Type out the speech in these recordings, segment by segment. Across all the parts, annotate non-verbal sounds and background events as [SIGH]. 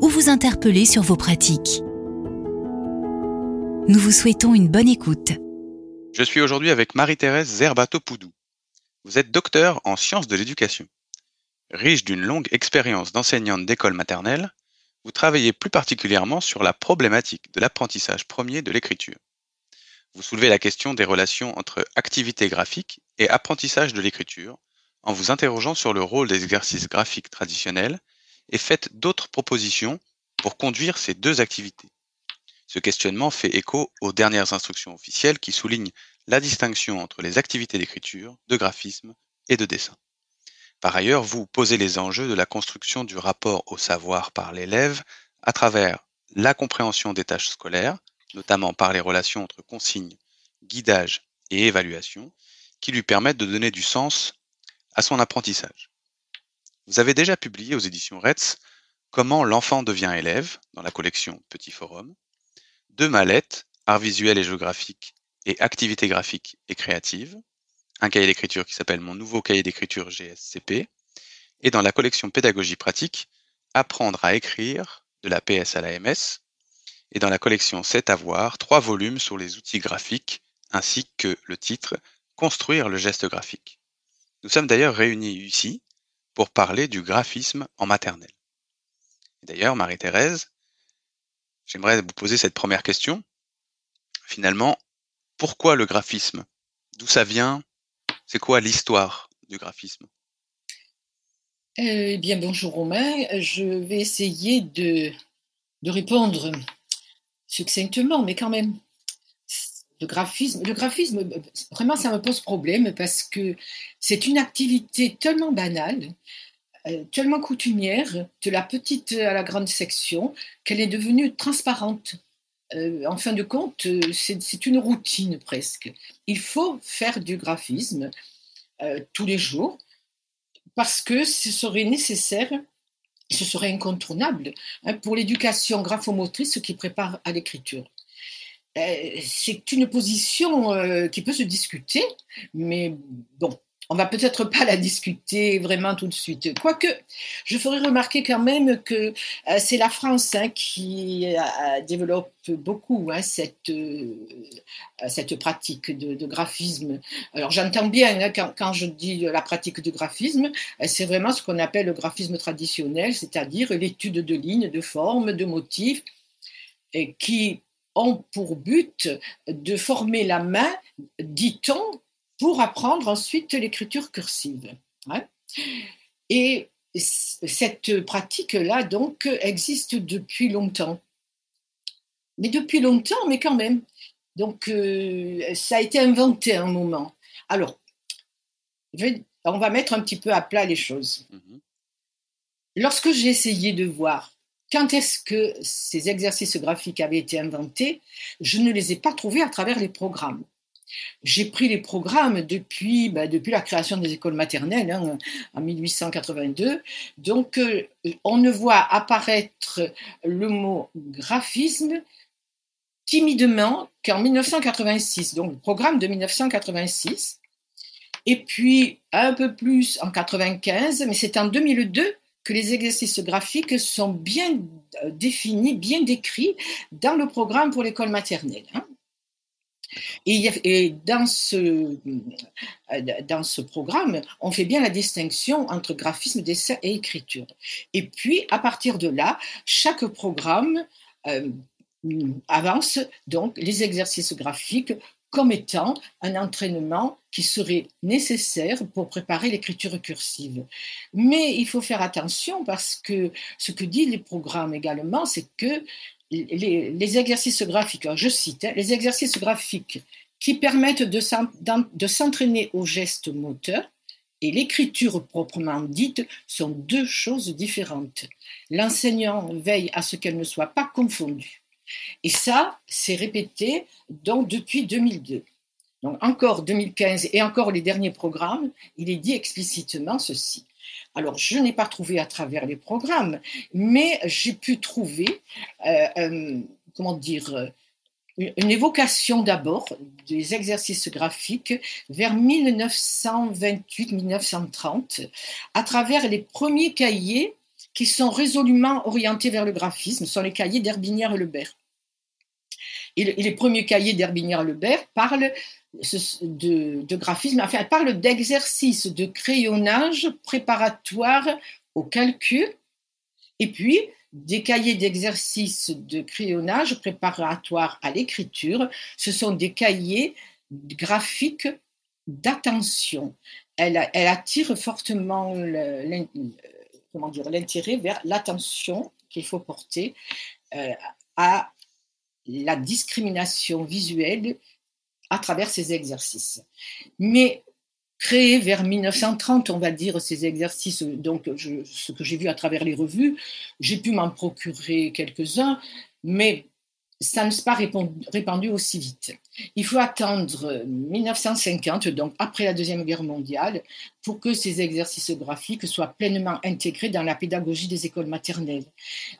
ou vous interpeller sur vos pratiques. Nous vous souhaitons une bonne écoute. Je suis aujourd'hui avec Marie-Thérèse Zerbato-Poudou. Vous êtes docteur en sciences de l'éducation. Riche d'une longue expérience d'enseignante d'école maternelle, vous travaillez plus particulièrement sur la problématique de l'apprentissage premier de l'écriture. Vous soulevez la question des relations entre activité graphique et apprentissage de l'écriture en vous interrogeant sur le rôle des exercices graphiques traditionnels et faites d'autres propositions pour conduire ces deux activités. Ce questionnement fait écho aux dernières instructions officielles qui soulignent la distinction entre les activités d'écriture, de graphisme et de dessin. Par ailleurs, vous posez les enjeux de la construction du rapport au savoir par l'élève à travers la compréhension des tâches scolaires, notamment par les relations entre consignes, guidage et évaluation, qui lui permettent de donner du sens à son apprentissage. Vous avez déjà publié aux éditions RETS Comment l'enfant devient élève dans la collection Petit Forum, deux mallettes, Art visuel et géographique et Activités graphiques et créatives, un cahier d'écriture qui s'appelle Mon nouveau cahier d'écriture GSCP, et dans la collection Pédagogie pratique, Apprendre à écrire de la PS à la MS, et dans la collection C'est à voir, trois volumes sur les outils graphiques, ainsi que le titre Construire le geste graphique. Nous sommes d'ailleurs réunis ici pour parler du graphisme en maternelle. D'ailleurs, Marie-Thérèse, j'aimerais vous poser cette première question. Finalement, pourquoi le graphisme? D'où ça vient? C'est quoi l'histoire du graphisme? Eh bien, bonjour Romain. Je vais essayer de, de répondre succinctement, mais quand même. Graphisme, le graphisme, vraiment, ça me pose problème parce que c'est une activité tellement banale, euh, tellement coutumière, de la petite à la grande section, qu'elle est devenue transparente. Euh, en fin de compte, c'est une routine presque. Il faut faire du graphisme euh, tous les jours parce que ce serait nécessaire, ce serait incontournable hein, pour l'éducation graphomotrice qui prépare à l'écriture. Euh, c'est une position euh, qui peut se discuter, mais bon, on va peut-être pas la discuter vraiment tout de suite. Quoique, je ferai remarquer quand même que euh, c'est la France hein, qui développe beaucoup hein, cette, cette pratique de, graphisme. Alors j'entends bien hein, quand, je dis la pratique de graphisme, c'est vraiment ce qu'on appelle le graphisme traditionnel, c'est-à-dire l'étude de lignes, de formes, de motifs, et qui ont pour but de former la main, dit-on, pour apprendre ensuite l'écriture cursive. Hein. Et cette pratique-là, donc, existe depuis longtemps. Mais depuis longtemps, mais quand même. Donc, euh, ça a été inventé à un moment. Alors, on va mettre un petit peu à plat les choses. Mm-hmm. Lorsque j'ai essayé de voir quand est-ce que ces exercices graphiques avaient été inventés Je ne les ai pas trouvés à travers les programmes. J'ai pris les programmes depuis, ben, depuis la création des écoles maternelles hein, en 1882. Donc, euh, on ne voit apparaître le mot graphisme timidement qu'en 1986, donc le programme de 1986. Et puis un peu plus en 95, mais c'est en 2002 que les exercices graphiques sont bien euh, définis, bien décrits dans le programme pour l'école maternelle. Hein. Et, dans, ce, euh, dans ce programme, on fait bien la distinction entre graphisme, dessin et écriture. Et puis, à partir de là, chaque programme euh, avance donc les exercices graphiques comme étant un entraînement qui serait nécessaire pour préparer l'écriture cursive. Mais il faut faire attention parce que ce que disent les programmes également, c'est que les, exercices graphiques, je cite, hein, les exercices graphiques qui permettent de s'entraîner aux gestes moteurs et l'écriture proprement dite sont deux choses différentes. L'enseignant veille à ce qu'elles ne soient pas confondues. Et ça, c'est répété depuis 2002. Donc encore 2015 et encore les derniers programmes, il est dit explicitement ceci. Alors, je n'ai pas trouvé à travers les programmes, mais j'ai pu trouver, euh, euh, comment dire, une évocation d'abord des exercices graphiques vers 1928-1930 à travers les premiers cahiers qui sont résolument orientés vers le graphisme, sont les cahiers d'Herbinière et Lebert. Et, les premiers cahiers d'Herbinière et Lebert parlent de, graphisme, enfin, parlent d'exercices de crayonnage préparatoire au calcul et puis des cahiers d'exercices de crayonnage préparatoires à l'écriture. Ce sont des cahiers graphiques d'attention. Elle, attire fortement l'intérêt vers l'attention qu'il faut porter euh, à la discrimination visuelle à travers ces exercices. Mais créé vers 1930, on va dire, ces exercices, donc ce que j'ai vu à travers les revues, j'ai pu m'en procurer quelques-uns, mais ça ne s'est pas répandu aussi vite. Il faut attendre 1950, donc après la Deuxième Guerre mondiale, pour que ces exercices graphiques soient pleinement intégrés dans la pédagogie des écoles maternelles.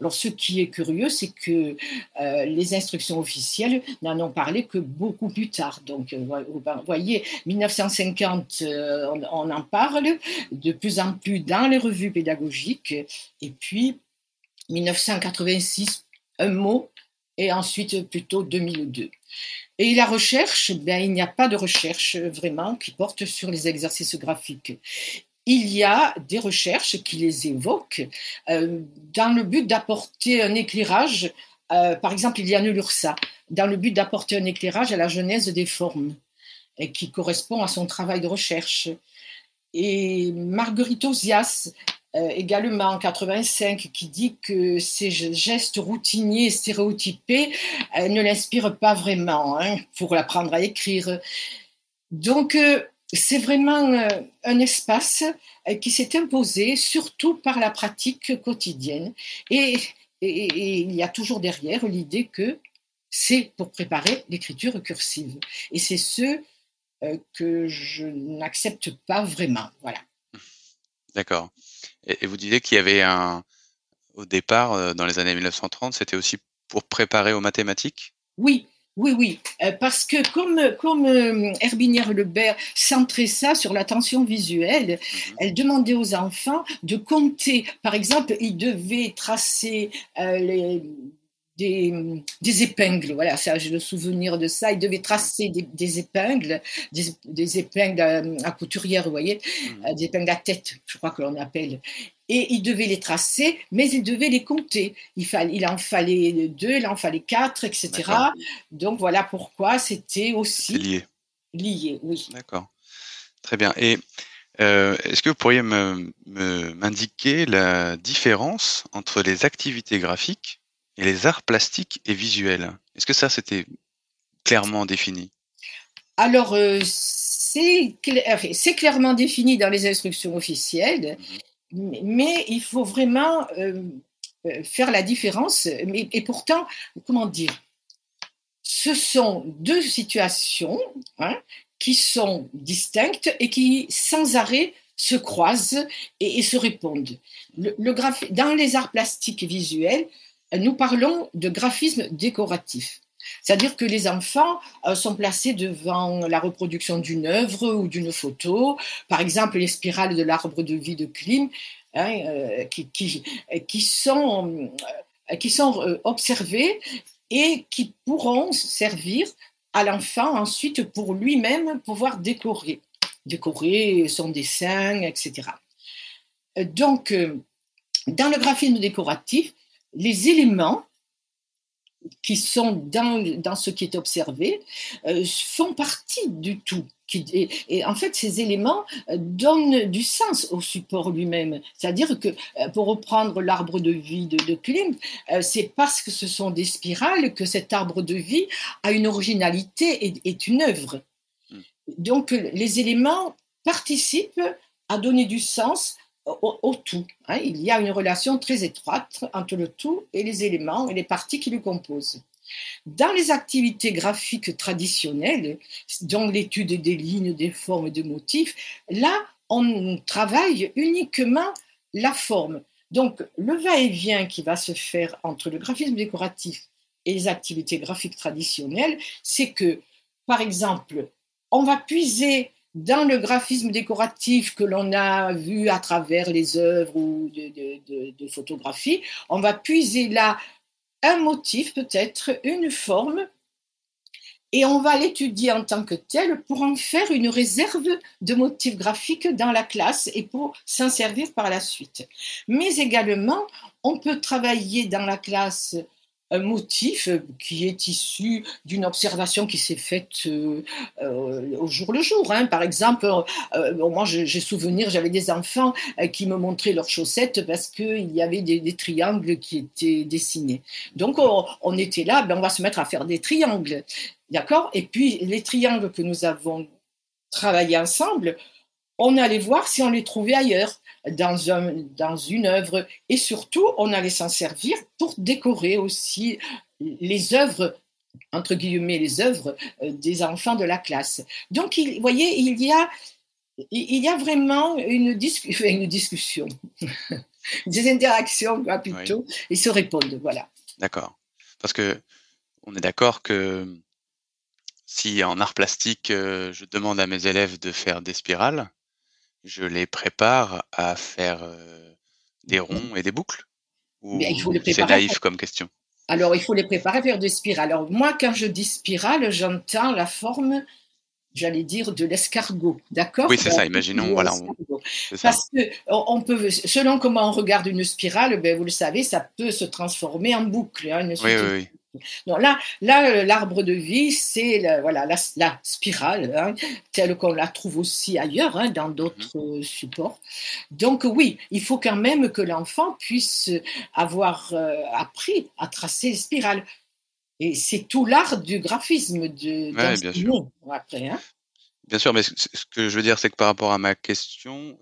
Alors, ce qui est curieux, c'est que euh, les instructions officielles n'en ont parlé que beaucoup plus tard. Donc, euh, vous voyez, 1950, euh, on, on en parle de plus en plus dans les revues pédagogiques, et puis 1986, un mot et ensuite plutôt 2002. Et la recherche, ben, il n'y a pas de recherche vraiment qui porte sur les exercices graphiques. Il y a des recherches qui les évoquent euh, dans le but d'apporter un éclairage. Euh, par exemple, il y a l'URSA, dans le but d'apporter un éclairage à la genèse des formes, qui correspond à son travail de recherche. Et Marguerite Osias euh, également en 85 qui dit que ces gestes routiniers stéréotypés euh, ne l'inspirent pas vraiment hein, pour apprendre à écrire. Donc euh, c'est vraiment un espace qui s'est imposé surtout par la pratique quotidienne et il y a toujours derrière l'idée que c'est pour préparer l'écriture cursive. Et c'est ce que je n'accepte pas vraiment. Voilà. D'accord. Et, vous disiez qu'il y avait un, au départ, euh, dans les années 1930, c'était aussi pour préparer aux mathématiques? Oui, oui, oui, euh, parce que comme, comme euh, Herbinière Lebert centrait ça sur l'attention visuelle, mhm. elle demandait aux enfants de compter. Par exemple, ils devaient tracer les des, épingles. Voilà, ça, j'ai le souvenir de ça. Il devait tracer des, épingles, des, épingles à, couturière, vous voyez, mmh. euh, des épingles à tête, je crois que l'on appelle. Et il devait les tracer, mais il devait les compter. Il, fallait, il en fallait deux, il en fallait quatre, etc. Donc voilà pourquoi c'était aussi lié. Lié, oui. D'accord. Très bien. Et euh, est-ce que vous pourriez m'indiquer la différence entre les activités graphiques et les arts plastiques et visuels. Est-ce que ça, c'était clairement défini? Alors, euh, c'est clairement défini dans les instructions officielles, mhm. mais il faut vraiment euh, euh, faire la différence. et pourtant, comment dire? Ce sont deux situations hein, qui sont distinctes et qui, sans arrêt, se croisent et, se répondent. Le, le dans les arts plastiques et visuels, nous parlons de graphisme décoratif. C'est-à-dire que les enfants euh, sont placés devant la reproduction d'une œuvre ou d'une photo, par exemple les spirales de l'arbre de vie de Klim, hein, euh, qui, sont, euh, qui sont observées et qui pourront servir à l'enfant ensuite pour lui-même pouvoir décorer, décorer son dessin, etc. Donc, dans le graphisme décoratif, les éléments qui sont dans, ce qui est observé euh, font partie du tout. et, en fait, ces éléments euh, donnent du sens au support lui-même. C'est-à-dire que, euh, pour reprendre l'arbre de vie de, de Klimt, c'est parce que ce sont des spirales que cet arbre de vie a une originalité et est une œuvre. Hmm. Donc, les éléments participent à donner du sens au, tout. Hein. Il y a une relation très étroite entre le tout et les éléments et les parties qui le composent. Dans les activités graphiques traditionnelles, dont l'étude des lignes, des formes, des motifs, là, on travaille uniquement la forme. Donc, le va-et-vient qui va se faire entre le graphisme décoratif et les activités graphiques traditionnelles, c'est que, par exemple, on va puiser dans le graphisme décoratif que l'on a vu à travers les œuvres ou de, photographie, on va puiser là un motif, peut-être une forme, et on va l'étudier en tant que tel pour en faire une réserve de motifs graphiques dans la classe et pour s'en servir par la suite. Mais également, on peut travailler dans la classe un motif qui est issu d'une observation qui s'est faite euh, euh, au jour le jour. Hein. Par exemple, euh, moi j'ai souvenir, j'avais des enfants qui me montraient leurs chaussettes parce qu'il y avait des, triangles qui étaient dessinés. Donc on, était là, ben, on va se mettre à faire des triangles. D'accord? Et puis les triangles que nous avons travaillés ensemble, on allait voir si on les trouvait ailleurs dans, un, dans une œuvre. Et surtout, on allait s'en servir pour décorer aussi les œuvres entre guillemets, les œuvres euh, des enfants de la classe. Donc, vous voyez, il y a, il y a vraiment une, [LAUGHS] une discussion, [LAUGHS] des interactions plutôt, et se répondent, voilà. D'accord. Parce que on est d'accord que si en art plastique, euh, je demande à mes élèves de faire des spirales, je les prépare à faire euh, des ronds et des boucles? Ou c'est naïf comme question? Alors, il faut les préparer à faire des spirales. Alors, moi, quand je dis spirale, j'entends la forme, j'allais dire, de l'escargot. D'accord? Oui, c'est ça, imaginons. Voilà, Parce que, on peut, selon comment on regarde une spirale, ben, vous le savez, ça peut se transformer en boucle. Hein, oui, oui, oui. Donc là, là euh, l'arbre de vie, c'est la, voilà, la, spirale, hein, telle qu'on la trouve aussi ailleurs, hein, dans d'autres mhm. euh, supports. Donc oui, il faut quand même que l'enfant puisse avoir euh, appris à tracer les spirales. Et c'est tout l'art du graphisme de bien sûr. après. Hein. Bien sûr, mais ce que je veux dire, c'est que par rapport à ma question,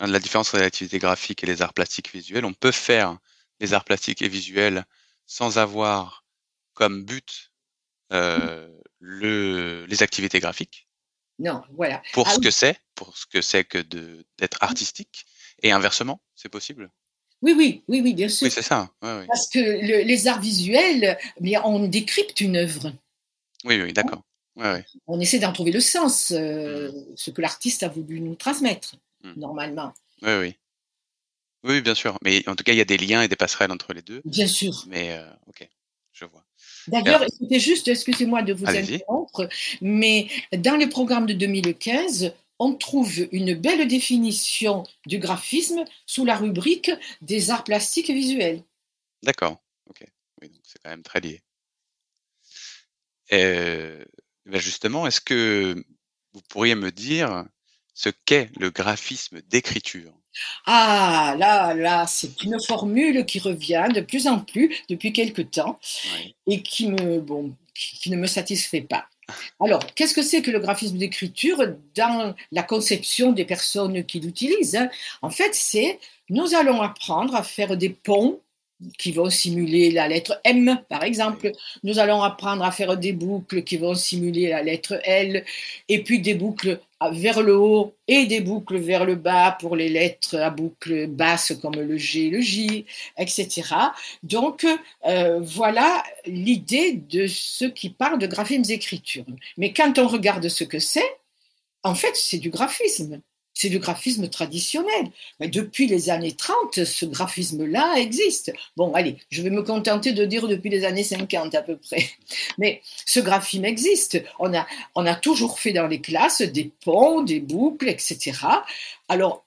la différence entre l'activité graphique et les arts plastiques visuels, on peut faire les arts plastiques et visuels sans avoir comme but euh, le, les activités graphiques. Non, voilà. Pour ah ce que c'est, pour ce que c'est que d'être artistique, et inversement, c'est possible? Oui, oui, oui, oui, bien sûr. Oui, c'est ça. Parce que les arts visuels, on décrypte une œuvre. Oui, oui, d'accord. On essaie d'en trouver le sens, euh, mmh. ce que l'artiste a voulu nous transmettre, mmh. normalement. Oui, oui. Oui, bien sûr. Mais en tout cas, il y a des liens et des passerelles entre les deux. Bien sûr. Mais euh, ok, je vois. D'ailleurs, écoutez juste, excusez-moi de vous interrompre, mais dans le programme de 2015, on trouve une belle définition du graphisme sous la rubrique des arts plastiques et visuels. D'accord, ok. Oui, donc c'est quand même très lié. Euh, ben justement, est-ce que vous pourriez me dire ce qu'est le graphisme d'écriture ah, là, là, c'est une formule qui revient de plus en plus depuis quelque temps et qui, me, bon, qui ne me satisfait pas. Alors, qu'est-ce que c'est que le graphisme d'écriture dans la conception des personnes qui l'utilisent hein? En fait, c'est nous allons apprendre à faire des ponts qui vont simuler la lettre M, par exemple. Nous allons apprendre à faire des boucles qui vont simuler la lettre L, et puis des boucles vers le haut et des boucles vers le bas pour les lettres à boucles basses comme le G, le J, etc. Donc euh, voilà l'idée de ce qui parle de graphismes écriture. Mais quand on regarde ce que c'est, en fait, c'est du graphisme. C'est du graphisme traditionnel. Mais depuis les années 30, ce graphisme-là existe. Bon, allez, je vais me contenter de dire depuis les années 50 à peu près. [LAUGHS] Mais ce graphisme existe. On a, on a toujours fait dans les classes des ponts, des boucles, etc. Alors,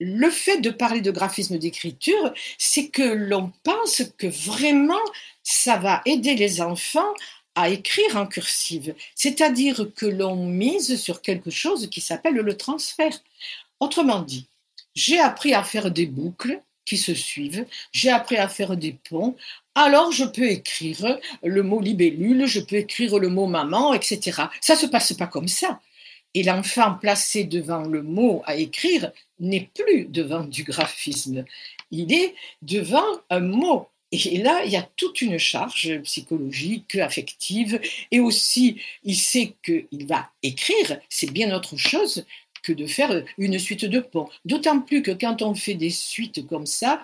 le fait de parler de graphisme d'écriture, c'est que l'on pense que vraiment ça va aider les enfants à écrire en cursive, c'est-à-dire que l'on mise sur quelque chose qui s'appelle le transfert. Autrement dit, j'ai appris à faire des boucles qui se suivent, j'ai appris à faire des ponts, alors je peux écrire le mot libellule, je peux écrire le mot maman, etc. Ça ne se passe pas comme ça. Et l'enfant placé devant le mot à écrire n'est plus devant du graphisme. Il est devant un mot. Et là, il y a toute une charge psychologique, affective, et aussi, il sait qu'il va écrire, c'est bien autre chose que de faire une suite de ponts. D'autant plus que quand on fait des suites comme ça,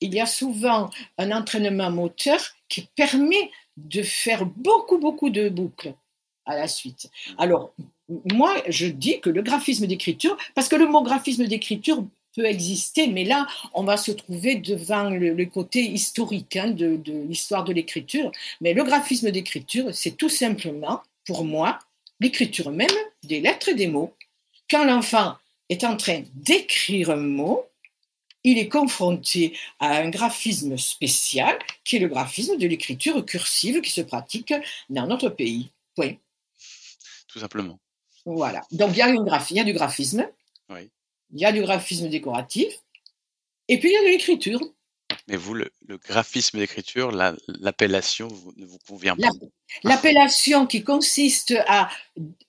il y a souvent un entraînement moteur qui permet de faire beaucoup, beaucoup de boucles à la suite. Alors, moi, je dis que le graphisme d'écriture, parce que le mot graphisme d'écriture peut exister, mais là, on va se trouver devant le, côté historique hein, de, de l'histoire de l'écriture. Mais le graphisme d'écriture, c'est tout simplement, pour moi, l'écriture même des lettres et des mots. Quand l'enfant est en train d'écrire un mot, il est confronté à un graphisme spécial qui est le graphisme de l'écriture cursive qui se pratique dans notre pays. Point. Tout simplement. Voilà. Donc il y a, une il y a du graphisme, Oui. Il y a du graphisme décoratif, et puis il y a de l'écriture. Mais vous, le, le graphisme d'écriture, la- l'appellation ne vous convient pas. La- L'appellation qui consiste à,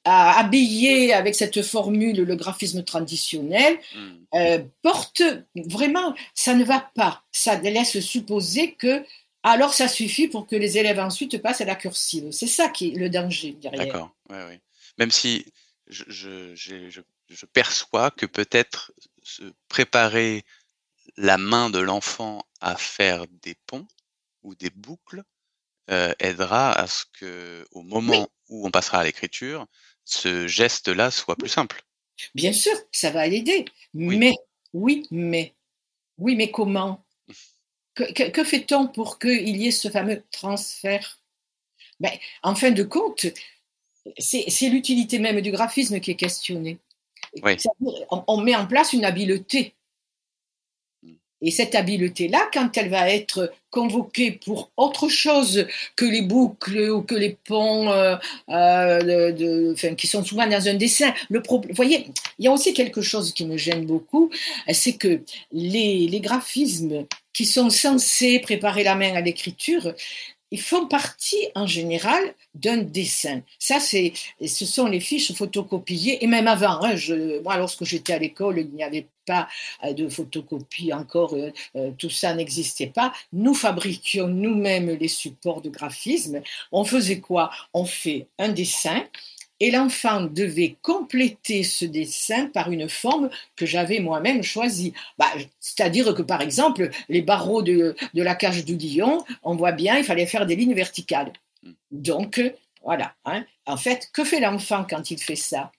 à habiller avec cette formule le graphisme traditionnel Hmm. euh, porte vraiment, ça ne va pas. Ça laisse supposer que alors ça suffit pour que les élèves ensuite passent à la cursive. C'est ça qui est le danger derrière. D'accord. Ouais, ouais. Même si je, je, j'ai- je- je perçois que peut-être se préparer la main de l'enfant à faire des ponts ou des boucles euh, aidera à ce que, au moment où on passera à l'écriture, ce geste-là soit plus simple. Bien sûr, ça va l'aider. Oui. Mais, oui, mais, oui, mais comment? Que, que- que fait-on pour qu'il y ait ce fameux transfert? Ben, En fin de compte, c'est l'utilité même du graphisme qui est questionnée. Oui. On, on met en place une habileté. Mm. Et cette habileté-là, quand elle va être convoquée pour autre chose que les boucles ou que les ponts euh, euh, de- de- enfin, qui sont souvent dans un dessin, le voyez, il y a aussi quelque chose qui me gêne beaucoup, c'est que les, les graphismes qui sont censés préparer la main à l'écriture, ils font partie en général d'un dessin. Ça, c'est, ce sont les fiches photocopiées, et même avant, hein, moi, lorsque j'étais à l'école, il n'y avait pas euh, de photocopie encore, euh, euh, tout ça n'existait pas. Nous fabriquions nous-mêmes les supports de graphisme. On faisait quoi? On fait un dessin, et l'enfant devait compléter ce dessin par une forme que j'avais moi-même choisie. Bah, C'est-à-dire que, par exemple, les barreaux de, de la cage du lion, on voit bien, il fallait faire des lignes verticales. Mm. Donc, voilà. hein. En fait, que fait l'enfant quand il fait ça?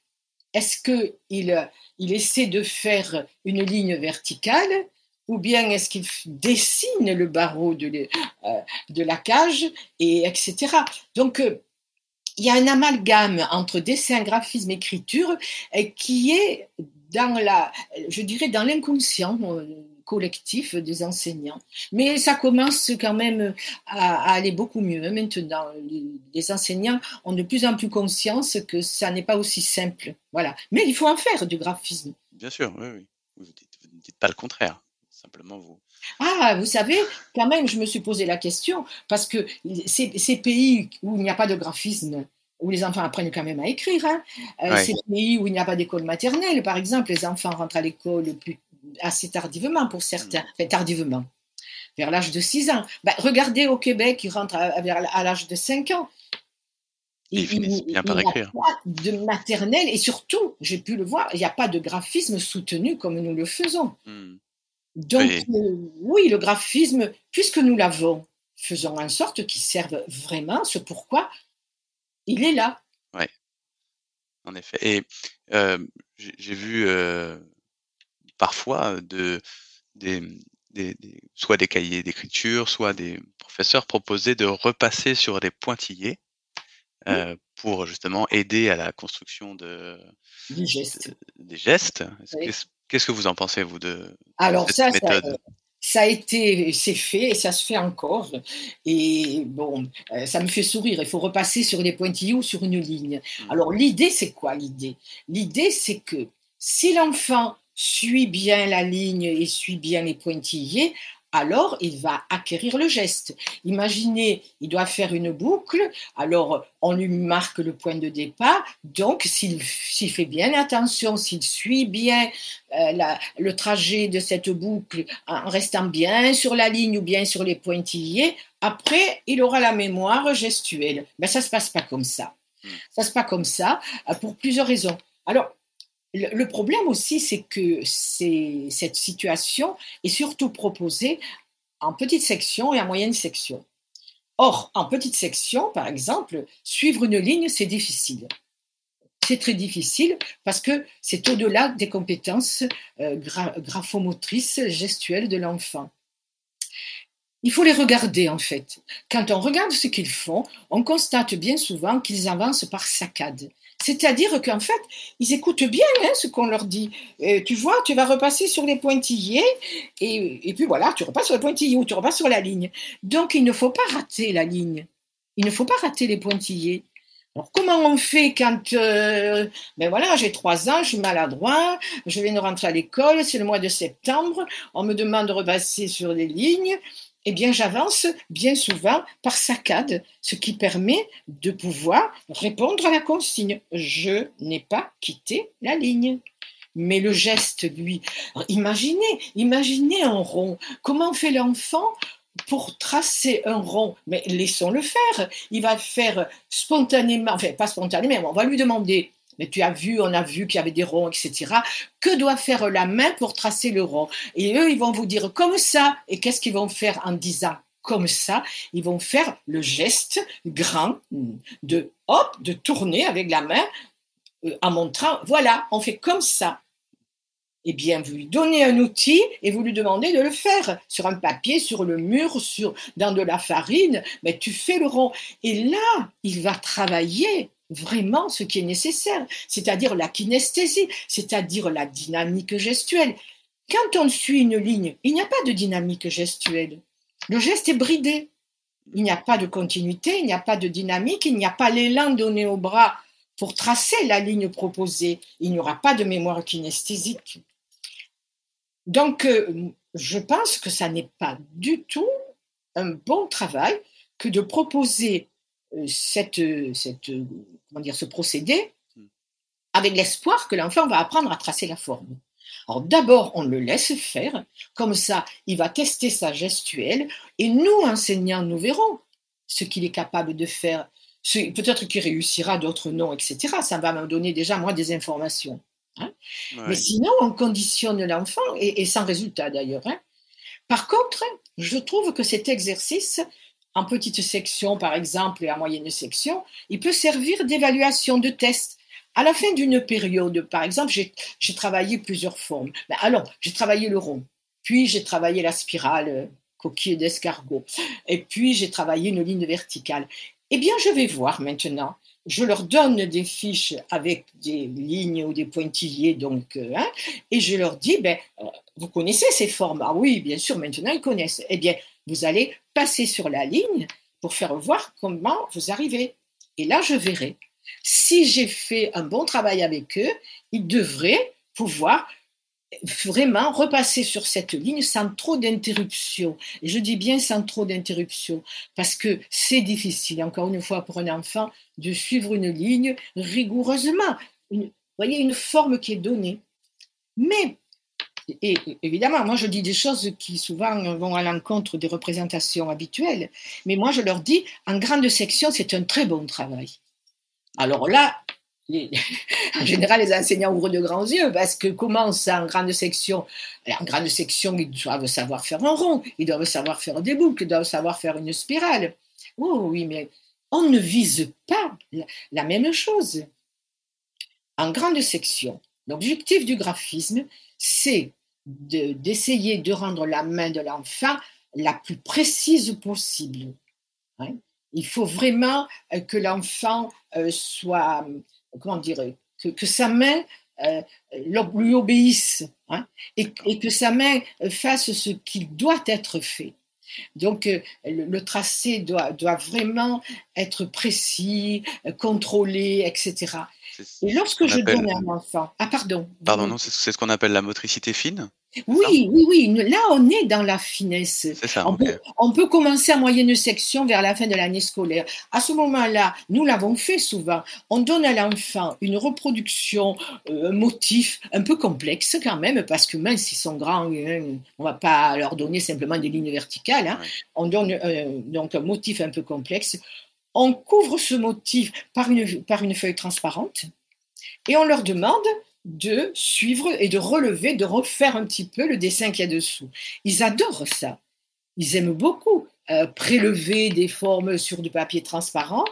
Est-ce qu'il il essaie de faire une ligne verticale ou bien est-ce qu'il dessine le barreau de, euh, de la cage, et etc. Donc, euh, il y a un amalgame entre dessin, graphisme, écriture euh, qui est dans la, je dirais, dans l'inconscient euh, collectif des enseignants. Mais ça commence quand même à, aller beaucoup mieux maintenant. Les, enseignants ont de plus en plus conscience que ça n'est pas aussi simple. Voilà. Mais il faut en faire du graphisme. Bien sûr, oui, oui. Vous ne dites pas le contraire. Simplement, vous. Ah, vous savez, quand même, je me suis posé la question, parce que ces, ces pays où il n'y a pas de graphisme, où les enfants apprennent quand même à écrire, hein, euh, Ouais. ces pays où il n'y a pas d'école maternelle, par exemple, les enfants rentrent à l'école assez tardivement pour certains, enfin tardivement, vers l'âge de 6 ans. Ben, regardez au Québec, ils rentrent à, l'âge de 5 ans. Bien par il n'y a pas de maternelle, et surtout, j'ai pu le voir, il n'y a pas de graphisme soutenu comme nous le faisons. Hmm. Donc, Oui. euh, oui, le graphisme, puisque nous l'avons, faisons en sorte qu'il serve vraiment ce pourquoi il est là. En effet. Et euh, j'ai vu euh, parfois de, des, des- des- soit des cahiers d'écriture, soit des professeurs proposer de repasser sur des pointillés euh, pour justement aider à la construction de, des gestes. Est-ce- Oui. Qu'est-ce que vous en pensez, vous, de Alors cette ça, ça, méthode? ça a été, c'est fait et ça se fait encore. Et bon, euh, ça me fait sourire. Il faut repasser sur les pointillés ou sur une ligne. Mm. Alors l'idée, c'est quoi l'idée? L'idée, c'est que si l'enfant suit bien la ligne et suit bien les pointillés, alors il va acquérir le geste. Imaginez, il doit faire une boucle, alors on lui marque le point de départ, donc s'il fait bien attention, s'il suit bien euh, le trajet de cette boucle en restant bien sur la ligne ou bien sur les pointillés, après il aura la mémoire gestuelle. Mais ça ne se passe pas comme ça. Hmm. Ça se passe pas comme ça euh, pour plusieurs raisons. Alors, le problème aussi, c'est que cette situation est surtout proposée en petite section et en moyenne section. Or, en petite section, par exemple, suivre une ligne, c'est difficile. C'est très difficile parce que c'est au-delà des compétences euh, graphomotrices, gestuelles de l'enfant. Il faut les regarder en fait. Quand on regarde ce qu'ils font, on constate bien souvent qu'ils avancent par saccades. C'est-à-dire qu'en fait, ils écoutent bien hein, ce qu'on leur dit. Euh, tu vois, tu vas repasser sur les pointillés, et, puis voilà, tu repasses sur les pointillés ou tu repasses sur la ligne. Donc, il ne faut pas rater la ligne. Il ne faut pas rater les pointillés. Alors, comment on fait quand, euh, ben voilà, j'ai trois ans, je suis maladroit, je viens de rentrer à l'école, c'est le mois de septembre, on me demande de repasser sur les lignes, eh bien, j'avance bien souvent par saccade, ce qui permet de pouvoir répondre à la consigne. Je n'ai pas quitté la ligne. Mais le geste, lui, imaginez, imaginez un rond. Comment fait l'enfant pour tracer un rond, mais laissons-le faire. Il va faire spontanément, enfin pas spontanément, on va lui demander mais tu as vu, on a vu qu'il y avait des ronds, etc. Que doit faire la main pour tracer le rond? Et eux, ils vont vous dire comme ça. Et qu'est-ce qu'ils vont faire en disant comme ça? Ils vont faire le geste grand de hop, de tourner avec la main euh, en montrant, voilà, on fait comme ça. Eh bien, vous lui donnez un outil et vous lui demandez de le faire sur un papier, sur le mur, sur, dans de la farine, mais tu fais le rond. Et là, il va travailler vraiment ce qui est nécessaire, c'est-à-dire la kinesthésie, c'est-à-dire la dynamique gestuelle. Quand on suit une ligne, il n'y a pas de dynamique gestuelle. Le geste est bridé. Il n'y a pas de continuité, il n'y a pas de dynamique, il n'y a pas l'élan donné au bras pour tracer la ligne proposée. Il n'y aura pas de mémoire kinesthésique. Donc, euh, je pense que ça n'est pas du tout un bon travail que de proposer euh, cette, cette, comment dire, ce procédé hmm. avec l'espoir que l'enfant va apprendre à tracer la forme. Alors d'abord, on le laisse faire, comme ça, il va tester sa gestuelle, et nous, enseignants, nous verrons ce qu'il est capable de faire. Peut-être qu'il réussira, d'autres non, etc. Ça va me donner déjà, moi, des informations. Hein. Mais sinon, on conditionne l'enfant, et, sans résultat d'ailleurs. Hein. Par contre, je trouve que cet exercice en petite section, par exemple, et en moyenne section, il peut servir d'évaluation de test. À la fin d'une période, par exemple, j'ai travaillé plusieurs formes. Ben, alors, j'ai travaillé le rond, puis j'ai travaillé la spirale euh, coquille d'escargot, et puis j'ai travaillé une ligne verticale. Eh bien, je vais voir maintenant. Je leur donne des fiches avec des lignes ou des pointillés, donc, euh, hein, et je leur dis, ben, euh, vous connaissez ces formes? Ah oui, bien sûr, maintenant ils connaissent. Eh bien, vous allez passer sur la ligne pour faire voir comment vous arrivez. Et là, je verrai. Si j'ai fait un bon travail avec eux, ils devraient pouvoir vraiment repasser sur cette ligne sans trop d'interruptions. Et je dis bien sans trop d'interruptions, parce que c'est difficile, encore une fois, pour un enfant, de suivre une ligne rigoureusement. vous voyez, une forme qui est donnée. Mais et évidemment, moi je dis des choses qui souvent vont à l'encontre des représentations habituelles, mais moi je leur dis, en grande section, c'est un très bon travail. Alors là, [LAUGHS] en général, les enseignants ouvrent de grands yeux parce que comment ça en grande section En grande section, ils doivent savoir faire un rond, ils doivent savoir faire des boucles, ils doivent savoir faire une spirale. Oh oui, mais on ne vise pas la même chose. En grande section, l'objectif du graphisme, c'est d'essayer de, rendre la main de l'enfant la plus précise possible. Hein? Il faut vraiment euh, que l'enfant euh, soit, comment dire, que, sa main euh, lui obéisse hein, et, que sa main fasse ce qu'il doit être fait. Donc, le, tracé doit, vraiment être précis, contrôlé, etc. Et lorsque je donne à un enfant. Ah, pardon. Pardon, non, c'est ce qu'on appelle la motricité fine Oui, oui, oui. Là, on est dans la finesse. C'est ça. On peut, on peut commencer à moyenne section vers la fin de l'année scolaire. À ce moment-là, nous l'avons fait souvent. On donne à l'enfant une reproduction, euh, un motif un peu complexe quand même, parce que mince, ils sont grands, hein, on va pas leur donner simplement des lignes verticales. hein. Ouais. On donne euh, donc un motif un peu complexe. On couvre ce motif par une, par une feuille transparente et on leur demande de suivre et de relever, de refaire un petit peu le dessin qu'il y a dessous. Ils adorent ça. Ils aiment beaucoup euh, prélever des formes sur du papier transparent.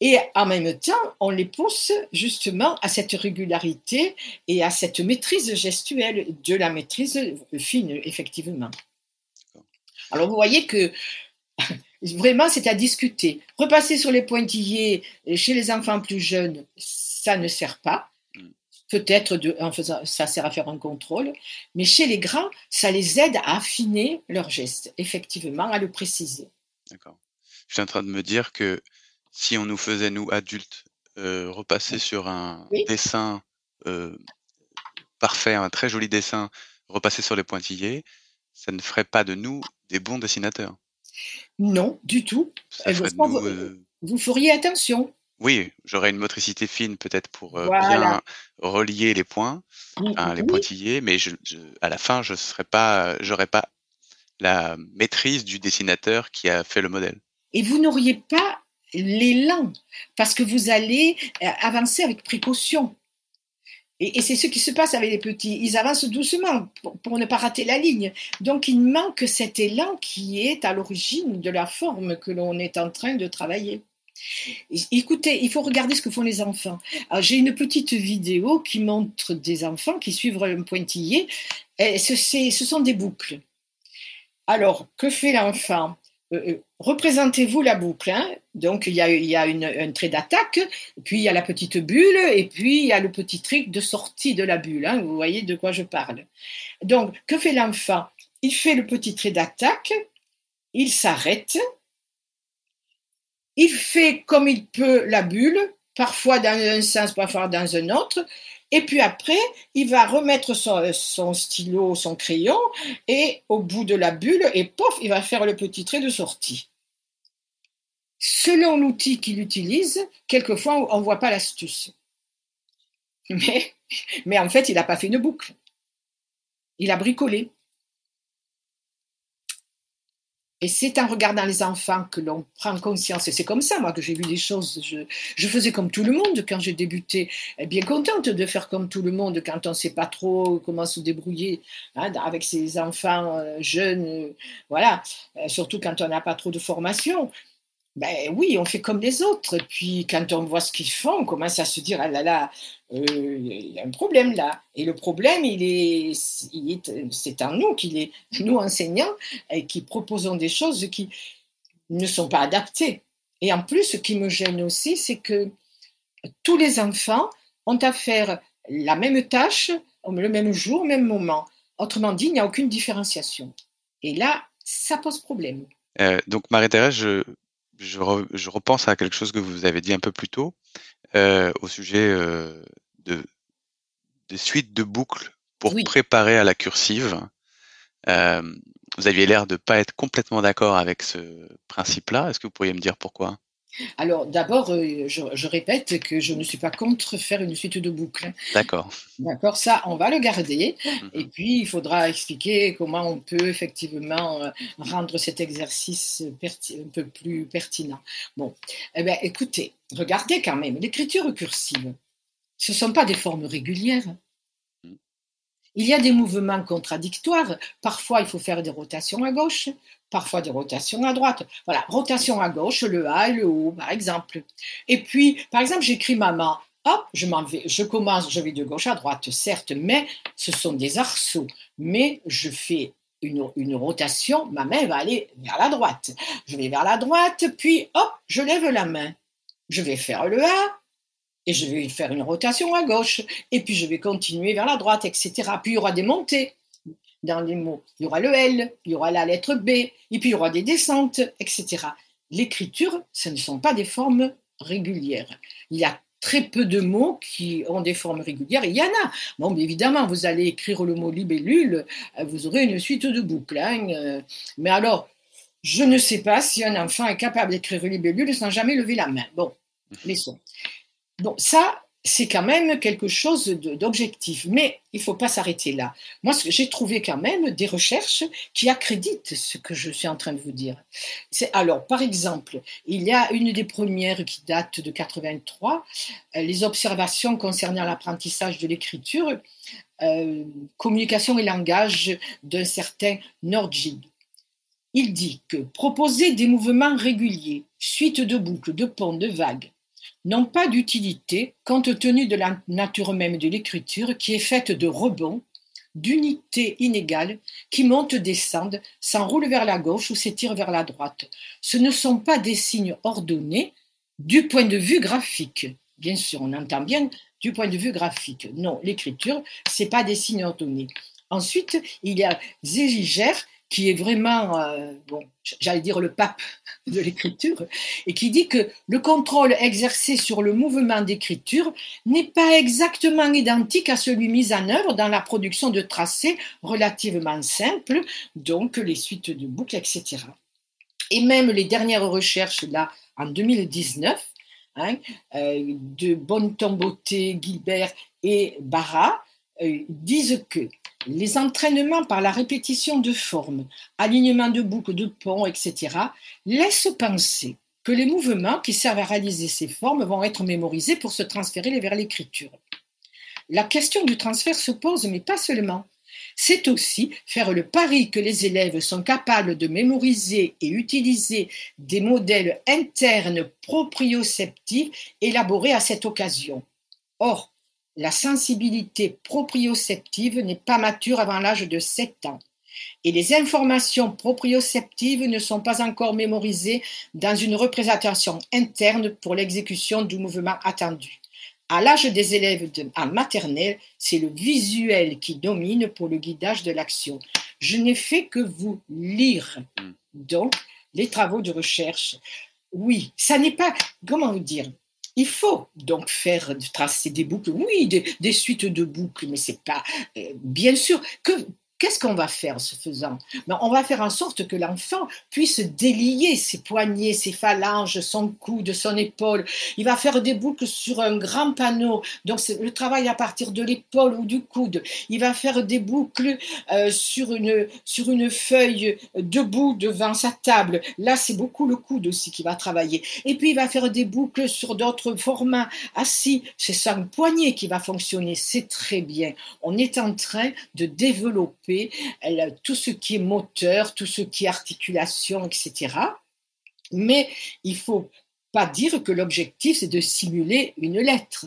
Et en même temps, on les pousse justement à cette régularité et à cette maîtrise gestuelle, de la maîtrise fine, effectivement. Alors vous voyez que vraiment, c'est à discuter. Repasser sur les pointillés chez les enfants plus jeunes, ça ne sert pas. Mm. Peut-être en faisant, ça sert à faire un contrôle, mais chez les grands, ça les aide à affiner leurs gestes, effectivement, à le préciser. D'accord. Je suis en train de me dire que si on nous faisait, nous, adultes, euh, repasser sur un Oui. dessin euh, parfait, un très joli dessin, repasser sur les pointillés, ça ne ferait pas de nous des bons dessinateurs. Non, du tout. Ça Euh, nous... vous- euh, Vous feriez attention. Oui, j'aurais une motricité fine peut-être pour euh, Voilà. bien relier les points, Oui, hein, les oui. pointillés, mais je, je- à la fin, je serais pas, j'aurais pas la maîtrise du dessinateur qui a fait le modèle. Et vous n'auriez pas l'élan, parce que vous allez avancer avec précaution. Et, c'est ce qui se passe avec les petits. Ils avancent doucement pour, ne pas rater la ligne. Donc il manque cet élan qui est à l'origine de la forme que l'on est en train de travailler. Écoutez, il faut regarder ce que font les enfants. Alors, J'ai une petite vidéo qui montre des enfants qui suivent un pointillé. Ce sont des boucles. Alors, que fait l'enfant? Euh, euh, Représentez-vous la boucle. hein. Donc, il y a, un trait d'attaque, puis il y a la petite bulle, et puis il y a le petit trait de sortie de la bulle. hein. Vous voyez de quoi je parle. Donc, que fait l'enfant? Il fait le petit trait d'attaque, il s'arrête, il fait comme il peut la bulle, parfois dans un sens, parfois dans un autre, et puis après, il va remettre son, stylo, son crayon, et au bout de la bulle, et pof, il va faire le petit trait de sortie. Selon l'outil qu'il utilise, quelquefois on ne voit pas l'astuce. [LAUGHS] Mais, mais en fait, il n'a pas fait une boucle. Il a bricolé. Et c'est en regardant les enfants que l'on prend conscience. Et c'est comme ça, moi, que j'ai vu les choses. Je, faisais comme tout le monde quand j'ai débuté. Et Bien contente de faire comme tout le monde quand on ne sait pas trop comment se débrouiller hein, avec ses enfants euh, jeunes. euh, voilà. Euh, surtout quand on n'a pas trop de formation. Ben oui, on fait comme les autres. Puis quand on voit ce qu'ils font, on commence à se dire ah là là, euh, il y a un problème là. Et le problème, il est, c'est en nous qu'il est, nous enseignants, et qui proposons des choses qui ne sont pas adaptées. Et en plus, ce qui me gêne aussi, c'est que tous les enfants ont à faire la même tâche le même jour, au même moment. Autrement dit, il n'y a aucune différenciation. Et là, ça pose problème. Euh, donc, Marie-Thérèse, je, je, re- je repense à quelque chose que vous avez dit un peu plus tôt euh, au sujet euh, de, des suites de boucles pour Oui. préparer à la cursive. Euh, vous aviez l'air de pas être complètement d'accord avec ce principe-là. Est-ce que vous pourriez me dire pourquoi? Alors, d'abord, euh, je, je répète que je ne suis pas contre faire une suite de boucles. D'accord. D'accord, ça, on va le garder. Et Mhm. puis, il faudra expliquer comment on peut effectivement euh, rendre cet exercice un peu plus pertinent. Bon, eh bien, écoutez, regardez quand même, l'écriture cursive, ce ne sont pas des formes régulières. Il y a des mouvements contradictoires. Parfois, il faut faire des rotations à gauche, parfois des rotations à droite. Voilà, rotation à gauche, le A et le O, par exemple. Et puis, par exemple, j'écris maman. Hop, je m'en vais, je commence, je vais de gauche à droite, certes, mais ce sont des arceaux. Mais je fais une, une rotation, ma main va aller vers la droite. Je vais vers la droite, puis hop, je lève la main. Je vais faire le A et je vais faire une rotation à gauche. Et puis je vais continuer vers la droite, etc. Puis il y aura des montées dans les mots. Il y aura le L, il y aura la lettre B, et puis il y aura des descentes, etc. L'écriture, ce ne sont pas des formes régulières. Il y a très peu de mots qui ont des formes régulières. Il y en a. Bon, évidemment, vous allez écrire le mot libellule, euh, vous aurez une suite de boucles. Hein, euh. mais alors, je ne sais pas si un enfant est capable d'écrire libellule sans jamais lever la main. Bon, laissons. Bon, ça, c'est quand même quelque chose d'objectif. Mais il ne faut pas s'arrêter là. Moi, j'ai trouvé quand même des recherches qui accréditent ce que je suis en train de vous dire. Alors, par exemple, il y a une des premières qui date de 83, euh, les observations concernant l'apprentissage de l'écriture, euh, communication et langage d'un certain Nordjig. Il dit que proposer des mouvements réguliers, suite de boucles, de ponts, de vagues, n'ont pas d'utilité compte tenu de la nature même de l'écriture qui est faite de rebonds, d'unités inégales qui montent, descendent, s'enroulent vers la gauche ou s'étirent vers la droite. Ce ne sont pas des signes ordonnés du point de vue graphique. Bien sûr, on entend bien du point de vue graphique. Non, l'écriture, c'est pas des signes ordonnés. Ensuite, il y a Zéliger qui est vraiment, euh, bon, j'allais dire le pape de l'écriture, et qui dit que le contrôle exercé sur le mouvement d'écriture n'est pas exactement identique à celui mis en œuvre dans la production de tracés relativement simples, donc les suites de boucles, etc. Et même les dernières recherches, là, en 2019, hein, euh, de Bonnetomboté, Gilbert et Barra, disent que les entraînements par la répétition de formes, alignement de boucles, de ponts, etc., laissent penser que les mouvements qui servent à réaliser ces formes vont être mémorisés pour se transférer vers l'écriture. La question du transfert se pose, mais pas seulement. C'est aussi faire le pari que les élèves sont capables de mémoriser et utiliser des modèles internes proprioceptifs élaborés à cette occasion. Or, la sensibilité proprioceptive n'est pas mature avant l'âge de 7 ans et les informations proprioceptives ne sont pas encore mémorisées dans une représentation interne pour l'exécution du mouvement attendu. À l'âge des élèves de, en maternelle, c'est le visuel qui domine pour le guidage de l'action. Je n'ai fait que vous lire hmm. donc les travaux de recherche. Oui, ça n'est pas, comment vous dire, il faut donc faire tracer des boucles, oui, des, suites de boucles, mais c'est pas euh, bien sûr que Qu'est-ce qu'on va faire ce faisant? Ben, On va faire en sorte que l'enfant puisse délier ses poignets, ses phalanges, son coude, son épaule. Il va faire des boucles sur un grand panneau, donc c'est le travail à partir de l'épaule ou du coude. Il va faire des boucles euh, sur, une, sur une feuille debout devant sa table. Là, c'est beaucoup le coude aussi qui va travailler. Et puis, il va faire des boucles sur d'autres formats assis. C'est son poignet qui va fonctionner. C'est très bien. On est en train de développer tout ce qui est moteur, tout ce qui est articulation, etc. Mais il faut pas dire que l'objectif c'est de simuler une lettre.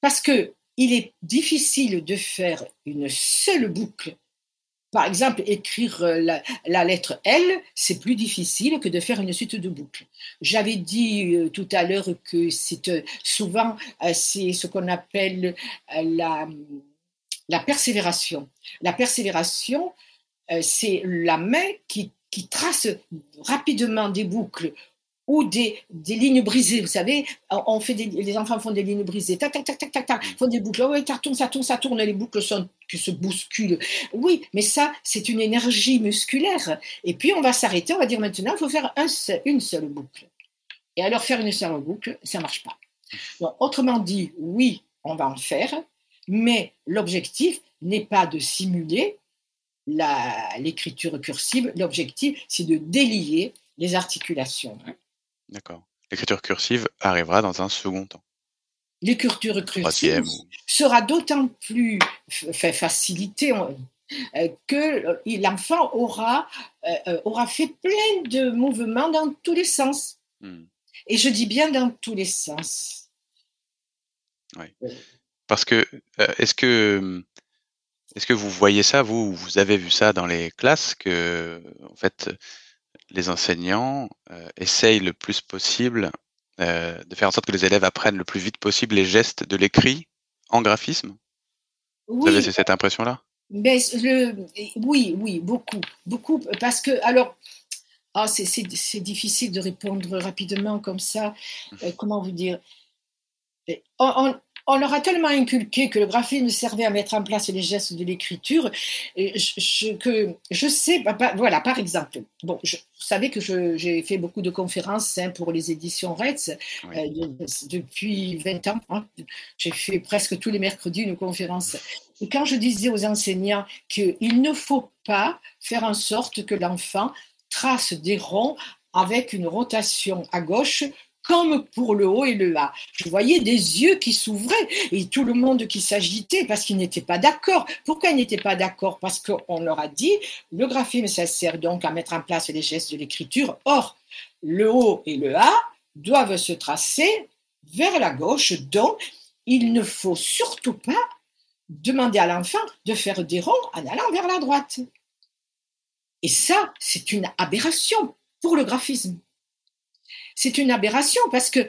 Parce que il est difficile de faire une seule boucle. Par exemple, écrire euh, la, lettre L, c'est plus difficile que de faire une suite de boucles. J'avais dit euh, tout à l'heure que c'est euh, souvent c'est ce qu'on appelle la la persévération. La persévération, euh, c'est la main qui, trace rapidement des boucles ou des, lignes brisées. Vous savez, on fait les enfants font des lignes brisées, tac, tac, tac, tac, tac, font des boucles. Oui, ça tourne, ça tourne, ça tourne, les boucles qui se bousculent. Oui, mais ça, c'est une énergie musculaire. Et puis, on va s'arrêter, on va dire maintenant, il faut faire une seule boucle. Et alors, faire une seule boucle, ça ne marche pas. autrement dit, oui, on va en faire, mais l'objectif n'est pas de simuler l'écriture cursive, l'objectif c'est de délier les articulations. D'accord. L'écriture cursive arrivera dans un second temps. L'écriture cursive sera d'autant plus facilitée euh, que l'enfant aura, euh, euh, aura fait plein de mouvements dans tous les sens. Hmm. Et je dis bien dans tous les sens. Oui. Parce que euh, est-ce que est-ce que vous voyez ça, vous, vous avez vu ça dans les classes que en fait les enseignants euh, essayent le plus possible euh, de faire en sorte que les élèves apprennent le plus vite possible les gestes de l'écrit en graphisme? Vous avez cette impression-là? Oui, oui, beaucoup, beaucoup, parce que alors. Ah, c'est difficile de répondre rapidement comme ça. Mmh. comment vous dire? On, on leur a tellement inculqué que le graphisme servait à mettre en place les gestes de l'écriture je, que je sais, bah, bah, voilà, par exemple, bon, je, vous savez que j'ai fait beaucoup de conférences hein, pour les éditions Retz euh, depuis 20 ans. Hein. j'ai fait presque tous les mercredis une conférence. Et quand je disais aux enseignants qu'il ne faut pas faire en sorte que l'enfant trace des ronds avec une rotation à gauche comme pour le haut et le bas. Je voyais des yeux qui s'ouvraient et tout le monde qui s'agitait parce qu'ils n'étaient pas d'accord. Pourquoi ils n'étaient pas d'accord? Parce qu'on leur a dit, le graphisme, ça sert donc à mettre en place les gestes de l'écriture. Or, le haut et le A doivent se tracer vers la gauche, donc il ne faut surtout pas demander à l'enfant de faire des ronds en allant vers la droite. Et ça, c'est une aberration pour le graphisme c'est une aberration parce que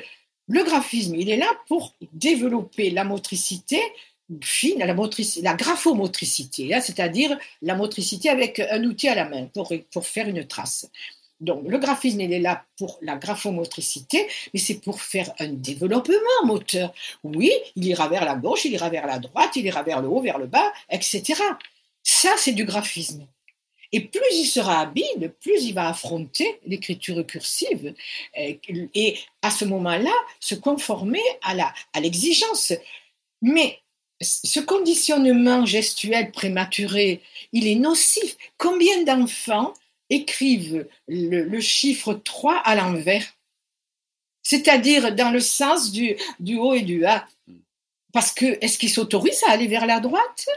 le graphisme, il est là pour développer la motricité fine, la, motricité, la graphomotricité, hein, c'est-à-dire la motricité avec un outil à la main pour, pour faire une trace. Donc, le graphisme, il est là pour la graphomotricité, mais c'est pour faire un développement moteur. Oui, il ira vers la gauche, il ira vers la droite, il ira vers le haut, vers le bas, etc. Ça, c'est du graphisme. Et plus il sera habile, plus il va affronter l'écriture cursive euh, et, à ce moment-là se conformer à l'exigence. Mais ce conditionnement gestuel prématuré, il est nocif. Combien d'enfants écrivent le, chiffre 3 à l'envers? C'est-à-dire dans le sens du, du haut et du A. Parce que, est-ce qu'ils s'autorisent à aller vers la droite?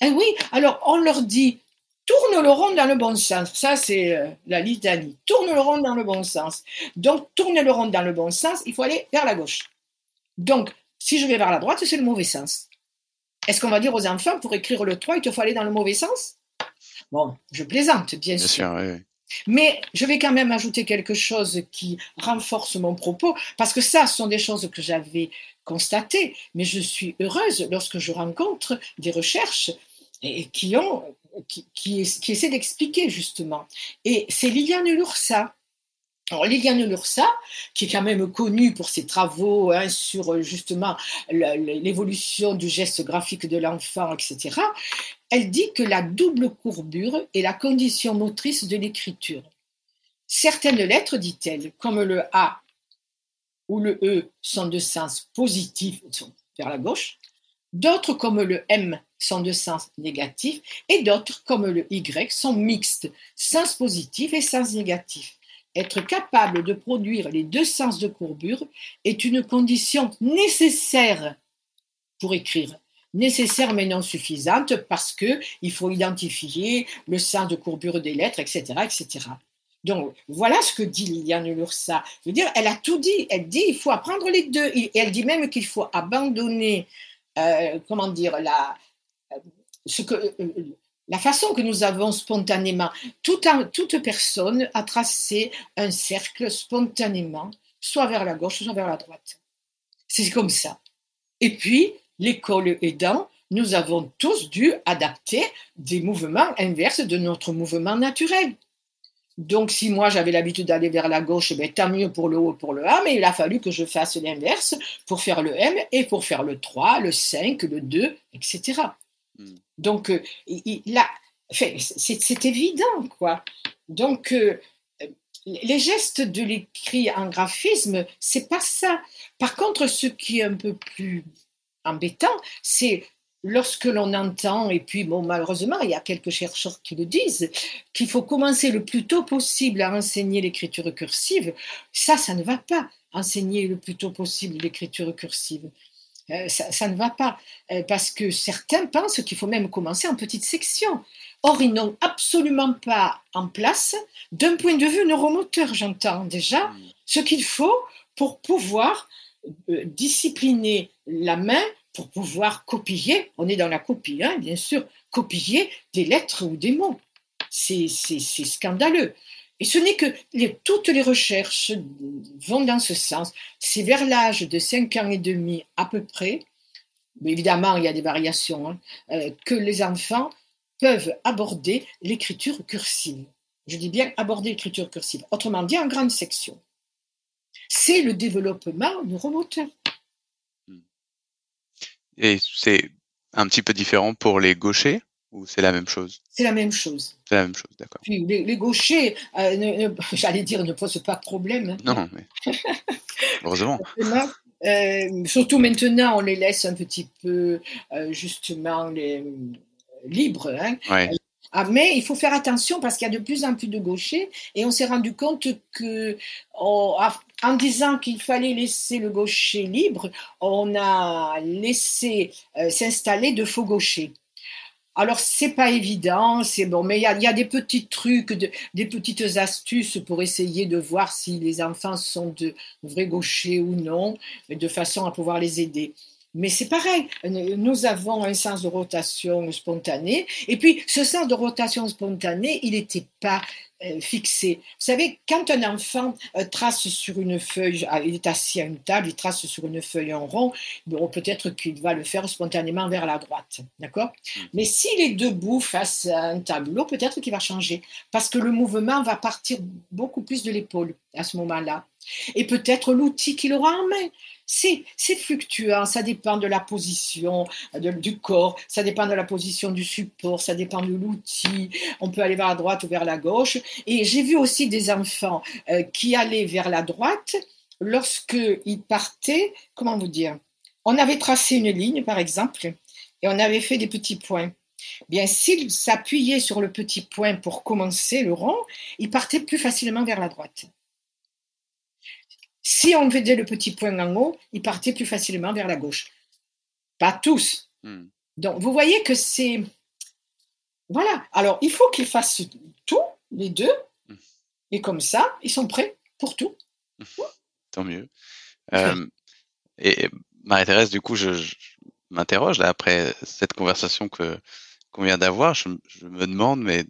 Eh oui, alors on leur dit, tourne le rond dans le bon sens. Ça, c'est euh, la litanie. Tourne le rond dans le bon sens. Donc, tourner le rond dans le bon sens, il faut aller vers la gauche. Donc, si je vais vers la droite, c'est le mauvais sens. Est-ce qu'on va dire aux enfants, pour écrire le 3, il te faut aller dans le mauvais sens? Bon, je plaisante, bien, sûr. sûr oui, Mais je vais quand même ajouter quelque chose qui renforce mon propos, parce que ça, ce sont des choses que j'avais constatées, mais je suis heureuse lorsque je rencontre des recherches et qui ont qui, essaie d'expliquer justement. Et c'est Liliane Lursa. Alors, Liliane Lursa, qui est quand même connue pour ses travaux hein, sur justement l'évolution du geste graphique de l'enfant, etc., elle dit que la double courbure est la condition motrice de l'écriture. Certaines lettres, dit-elle, comme le A ou le E, sont de sens positif, vers la gauche, D'autres, comme le M, sont de sens négatif et d'autres, comme le Y, sont mixtes, sens positif et sens négatif. Être capable de produire les deux sens de courbure est une condition nécessaire pour écrire. Nécessaire mais non suffisante parce que il faut identifier le sens de courbure des lettres, etc., etc. Donc, voilà ce que dit Liliane Lursa. Je veux dire, elle a tout dit. Elle dit il faut apprendre les deux. Et elle dit même qu'il faut abandonner euh, comment dire, la, ce que, euh, la façon que nous avons spontanément. Toute, personne a tracé un cercle spontanément, soit vers la gauche, soit vers la droite. C'est comme ça. Et puis, l'école aidant, nous avons tous dû adapter des mouvements inverses de notre mouvement naturel. Donc, si moi j'avais l'habitude d'aller vers la gauche, ben, tant mieux pour le haut, pour le A, mais il a fallu que je fasse l'inverse pour faire le M et pour faire le 3, le 5, le 2, etc. Hmm. Donc, euh, là, c'est évident, quoi. Donc, euh, les gestes de l'écrit en graphisme, c'est pas ça. Par contre, ce qui est un peu plus embêtant, c'est lorsque l'on entend, et puis malheureusement, il y a quelques chercheurs qui le disent, qu'il faut commencer le plus tôt possible à enseigner l'écriture cursive, ça, ça ne va pas, enseigner le plus tôt possible l'écriture cursive. Euh, ça, ne va pas, euh, parce que certains pensent qu'il faut même commencer en petite section. Or, ils n'ont absolument pas en place, d'un point de vue neuromoteur, j'entends déjà, ce qu'il faut pour pouvoir euh, discipliner la main pour pouvoir copier, on est dans la copie, hein, bien sûr, copier des lettres ou des mots. C'est scandaleux. Et ce n'est que toutes les recherches vont dans ce sens. C'est vers l'âge de 5 ans et demi à peu près, mais évidemment il y a des variations, hein, euh, que les enfants peuvent aborder l'écriture cursive. Je dis bien aborder l'écriture cursive, autrement dit en grande section. C'est le développement neuromoteur. Et c'est un petit peu différent pour les gauchers? Ou c'est la même chose? C'est la même chose. C'est la même chose, d'accord. Puis les, les gauchers, euh, ne- ne- [LAUGHS] j'allais dire, ne posent pas de problème. hein. Non, mais [LAUGHS] heureusement. Euh, surtout maintenant, on les laisse un petit peu euh, justement les, libres. hein. Ouais. Ah, mais il faut faire attention parce qu'il y a de plus en plus de gauchers et on s'est rendu compte que on- en disant qu'il fallait laisser le gaucher libre, on a laissé euh, s'installer de faux gauchers. Alors c'est pas évident, c'est bon, mais il y a, des petits trucs, de- des petites astuces pour essayer de voir si les enfants sont de vrais gauchers ou non, de façon à pouvoir les aider. Mais c'est pareil, nous avons un sens de rotation spontané, et puis ce sens de rotation spontané, il n'était pas euh, fixé. Vous savez, quand un enfant euh, trace sur une feuille, ah, il est assis à une table, il trace sur une feuille en rond, bon, peut-être qu'il va le faire spontanément vers la droite, d'accord? Mais s'il est debout face à un tableau, peut-être qu'il va changer, parce que le mouvement va partir beaucoup plus de l'épaule à ce moment-là. Et peut-être l'outil qu'il aura en main. C'est fluctuant, ça dépend de la position de- du corps, ça dépend de la position du support, ça dépend de l'outil. On peut aller vers la droite ou vers la gauche. Et j'ai vu aussi des enfants euh, qui allaient vers la droite lorsqu'ils partaient, comment vous dire, on avait tracé une ligne par exemple et on avait fait des petits points. Bien, s'ils s'appuyaient sur le petit point pour commencer le rond, ils partaient plus facilement vers la droite. Si on faisait le petit point en haut, ils partaient plus facilement vers la gauche. Pas tous. Hmm. Donc, vous voyez que c'est. Voilà. Alors, il faut qu'ils fassent tout, les deux. Hmm. Et comme ça, ils sont prêts pour tout. Tant mieux. [LAUGHS] Euh, et Marie-Thérèse, du coup, je, je m'interroge là après cette conversation que qu'on vient d'avoir. Je, je me demande, mais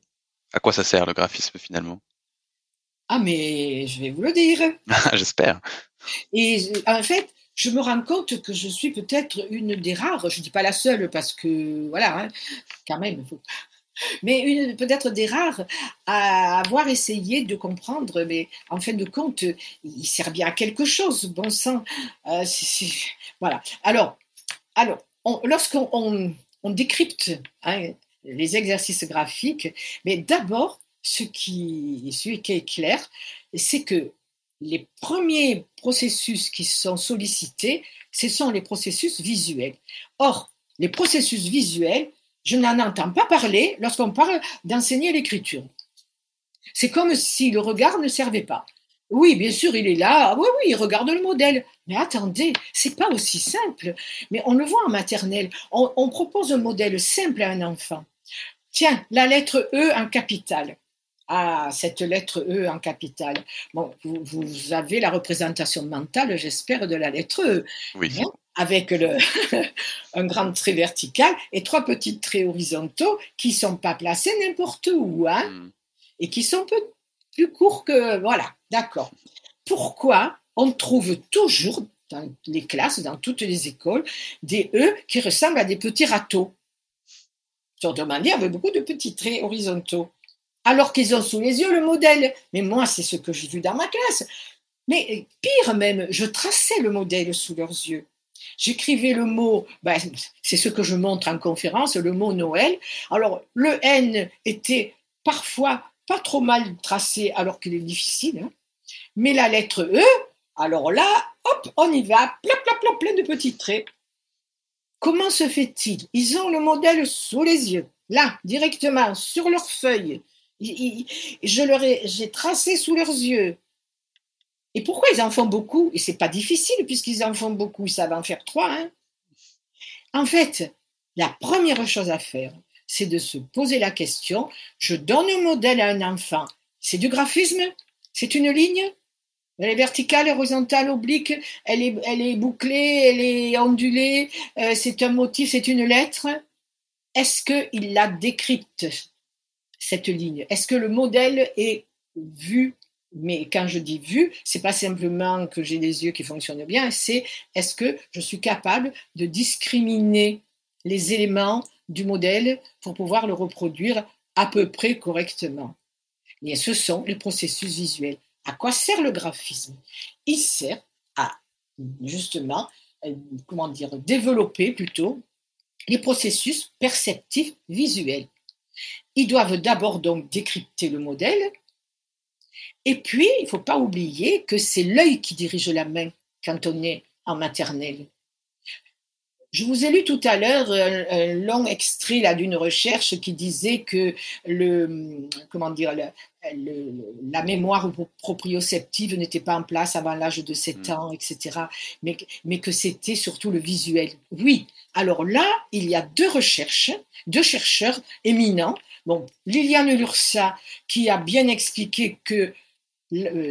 à quoi ça sert le graphisme finalement? Ah, mais je vais vous le dire. J'espère. Et en fait, je me rends compte que je suis peut-être une des rares, je ne dis pas la seule parce que, voilà, hein, quand même, faut- mais une peut-être des rares à avoir essayé de comprendre, mais en fin de compte, il sert bien à quelque chose, bon sang. Euh, voilà. Alors, alors on- lorsqu'on on, on décrypte hein, les exercices graphiques, mais d'abord, ce qui, est clair, c'est que les premiers processus qui sont sollicités, ce sont les processus visuels. Or, les processus visuels, je n'en entends pas parler lorsqu'on parle d'enseigner l'écriture. C'est comme si le regard ne servait pas. Oui, bien sûr, il est là. Ah Oui, oui, il regarde le modèle. Mais attendez, c'est pas aussi simple. Mais on le voit en maternelle. On, on propose un modèle simple à un enfant. Tiens, la lettre E en capitale. Ah, cette lettre E en capitale. Bon, vous, vous avez la représentation mentale, j'espère, de la lettre E, Oui. Bien. avec le, [LAUGHS] un grand trait vertical et trois petits traits horizontaux qui ne sont pas placés n'importe où, hein, Hmm. et qui sont peu plus courts que... Voilà, d'accord. Pourquoi on trouve toujours dans les classes, dans toutes les écoles, des E qui ressemblent à des petits râteaux? Sur manière, avec beaucoup de petits traits horizontaux alors qu'ils ont sous les yeux le modèle. Mais moi, c'est ce que j'ai vu dans ma classe. Mais pire même, je traçais le modèle sous leurs yeux. J'écrivais le mot, ben, c'est ce que je montre en conférence, le mot Noël. Alors, le N était parfois pas trop mal tracé alors qu'il est difficile. hein. Mais la lettre E, alors là, hop, on y va, plein de petits traits. Comment se fait-il? Ils ont le modèle sous les yeux, là, directement, sur leur feuille. Je leur ai, j'ai tracé sous leurs yeux. Et pourquoi ils en font beaucoup? Et c'est pas difficile puisqu'ils en font beaucoup, ils savent en faire trois. hein. En fait, la première chose à faire, c'est de se poser la question je donne un modèle à un enfant. C'est du graphisme? C'est une ligne? Elle est verticale, horizontale, oblique Elle est, elle est bouclée Elle est ondulée euh, C'est un motif C'est une lettre? Est-ce qu'il la décrypte? Cette ligne Est-ce que le modèle est vu? Mais quand je dis vu, c'est pas simplement que j'ai des yeux qui fonctionnent bien, c'est est-ce que je suis capable de discriminer les éléments du modèle pour pouvoir le reproduire à peu près correctement? Et ce sont les processus visuels. À quoi sert le graphisme? Il sert à justement comment dire, développer plutôt les processus perceptifs visuels. Ils doivent d'abord donc décrypter le modèle, et puis il ne faut pas oublier que c'est l'œil qui dirige la main quand on est en maternelle. Je vous ai lu tout à l'heure un, long extrait là d'une recherche qui disait que le comment dire la mémoire proprioceptive n'était pas en place avant l'âge de 7 mm. ans, etc. Mais, mais que c'était surtout le visuel. Oui. Alors là, il y a deux recherches, deux chercheurs éminents. Bon, Liliane Lursa qui a bien expliqué que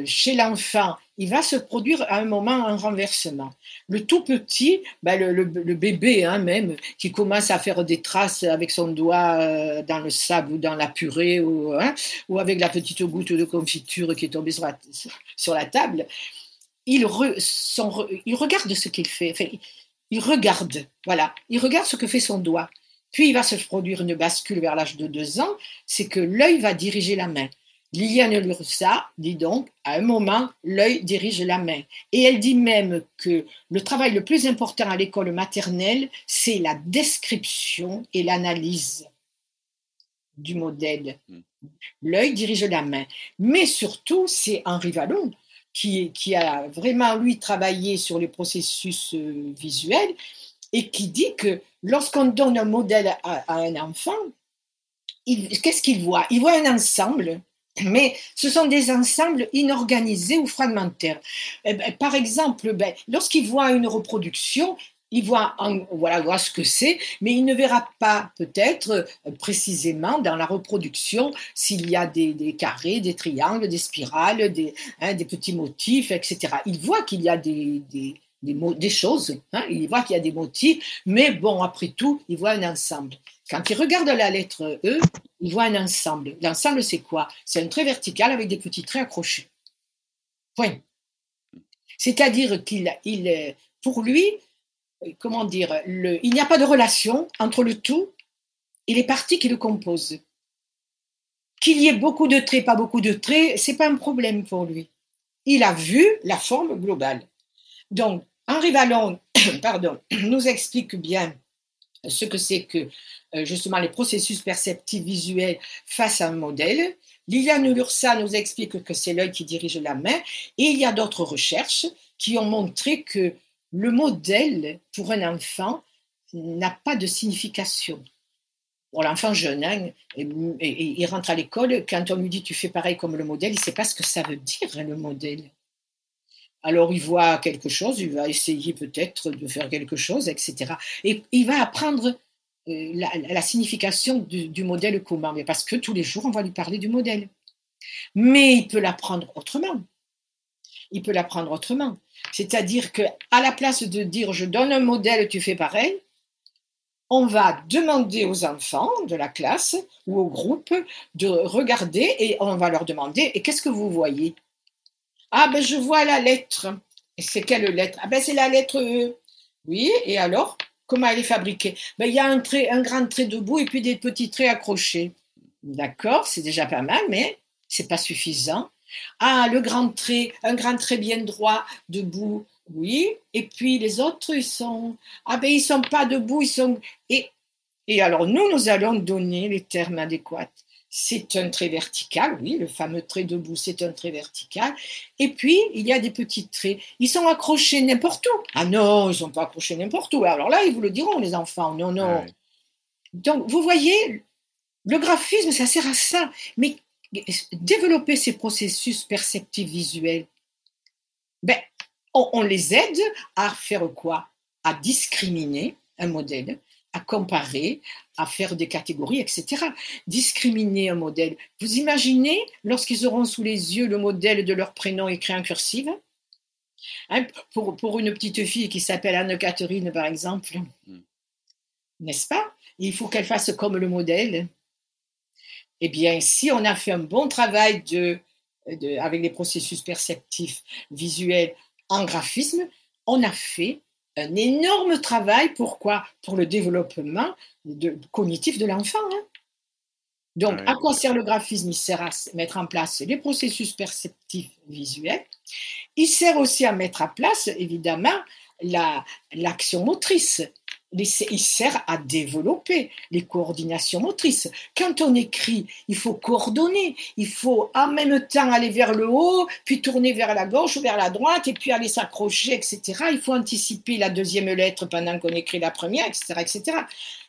chez l'enfant, il va se produire à un moment un renversement. Le tout petit, ben le, bébé hein, même, qui commence à faire des traces avec son doigt euh, dans le sable ou dans la purée ou, hein, ou avec la petite goutte de confiture qui est tombée sur la, table, il, il, regarde ce qu'il fait. il regarde, voilà, il regarde ce que fait son doigt. Puis il va se produire une bascule vers l'âge de deux ans, c'est que l'œil va diriger la main. Liliane Lursa dit donc, à un moment, l'œil dirige la main. Et elle dit même que le travail le plus important à l'école maternelle, c'est la description et l'analyse du modèle. Hmm. L'œil dirige la main. Mais surtout, c'est Henri Vallon qui, qui, a vraiment, lui, travaillé sur les processus euh, visuels et qui dit que lorsqu'on donne un modèle à, un enfant, qu'est-ce qu'il voit? Il voit un ensemble mais ce sont des ensembles inorganisés ou fragmentaires. Eh ben, par exemple, ben, lorsqu'il voit une reproduction, il voit, voilà, ce que c'est, mais il ne verra pas peut-être euh, précisément dans la reproduction s'il y a des, carrés, des triangles, des spirales, des, hein, petits motifs, etc. Il voit qu'il y a des, des choses, hein, il voit qu'il y a des motifs, mais bon, après tout, il voit un ensemble. Quand il regarde la lettre E, il voit un ensemble. L'ensemble, c'est quoi? C'est un trait vertical avec des petits traits accrochés. Point. C'est-à-dire qu'il, il, pour lui, comment dire, il n'y a pas de relation entre le tout et les parties qui le composent. Qu'il y ait beaucoup de traits, pas beaucoup de traits, c'est pas un problème pour lui. Il a vu la forme globale. Donc, Henri Vallon, [COUGHS] [COUGHS] nous explique bien ce que c'est que euh, justement les processus perceptifs visuels face à un modèle. Liliane Lursa nous explique que c'est l'œil qui dirige la main et il y a d'autres recherches qui ont montré que le modèle pour un enfant n'a pas de signification. L'enfant jeune, hein, il rentre à l'école, quand on lui dit tu fais pareil comme le modèle, il ne sait pas ce que ça veut dire le modèle. Alors il voit quelque chose, il va essayer peut-être de faire quelque chose, etc. Et il va apprendre euh, la, signification du, modèle commun, mais parce que tous les jours on va lui parler du modèle. Mais il peut l'apprendre autrement. Il peut l'apprendre autrement. C'est-à-dire que à la place de dire je donne un modèle, tu fais pareil, on va demander aux enfants de la classe ou au groupe de regarder et on va leur demander et qu'est-ce que vous voyez? Ah ben je vois la lettre. Et c'est quelle lettre? Ah ben c'est la lettre E. Oui, et alors? Comment elle est fabriquée? Ben, Il y a un, trait, un grand trait debout et puis des petits traits accrochés. D'accord, c'est déjà pas mal, mais c'est pas suffisant. Ah, le grand trait, un grand trait bien droit, debout, oui. Et puis les autres, ils sont. Ah ben ils sont pas debout, ils sont. Et, et alors nous, nous allons donner les termes adéquats c'est un trait vertical, oui, le fameux trait debout, c'est un trait vertical. Et puis, il y a des petits traits. Ils sont accrochés n'importe où. Ah non, ils ne sont pas accrochés n'importe où. Alors là, ils vous le diront, les enfants. Non, non. Donc, vous voyez, le graphisme, ça sert à ça. Mais développer ces processus perceptifs visuels, ben, on les aide à faire quoi? À discriminer un modèle, à comparer, à faire des catégories, etc. Discriminer un modèle. Vous imaginez, lorsqu'ils auront sous les yeux le modèle de leur prénom écrit en cursive? Hein, pour, pour, une petite fille qui s'appelle Anne-Catherine, par exemple, hmm. n'est-ce pas? Il faut qu'elle fasse comme le modèle. Eh bien, si on a fait un bon travail de, de, avec les processus perceptifs visuels en graphisme, on a fait un énorme travail. Pourquoi? Pour le développement de, cognitif de l'enfant. Hein. Donc, à quoi sert le graphisme? Il sert à mettre en place les processus perceptifs visuels. Il sert aussi à mettre en place, évidemment, l'action motrice il sert à développer les coordinations motrices. Quand on écrit, il faut coordonner, il faut en même temps aller vers le haut, puis tourner vers la gauche ou vers la droite, et puis aller s'accrocher, etc. Il faut anticiper la deuxième lettre pendant qu'on écrit la première, etc., etc.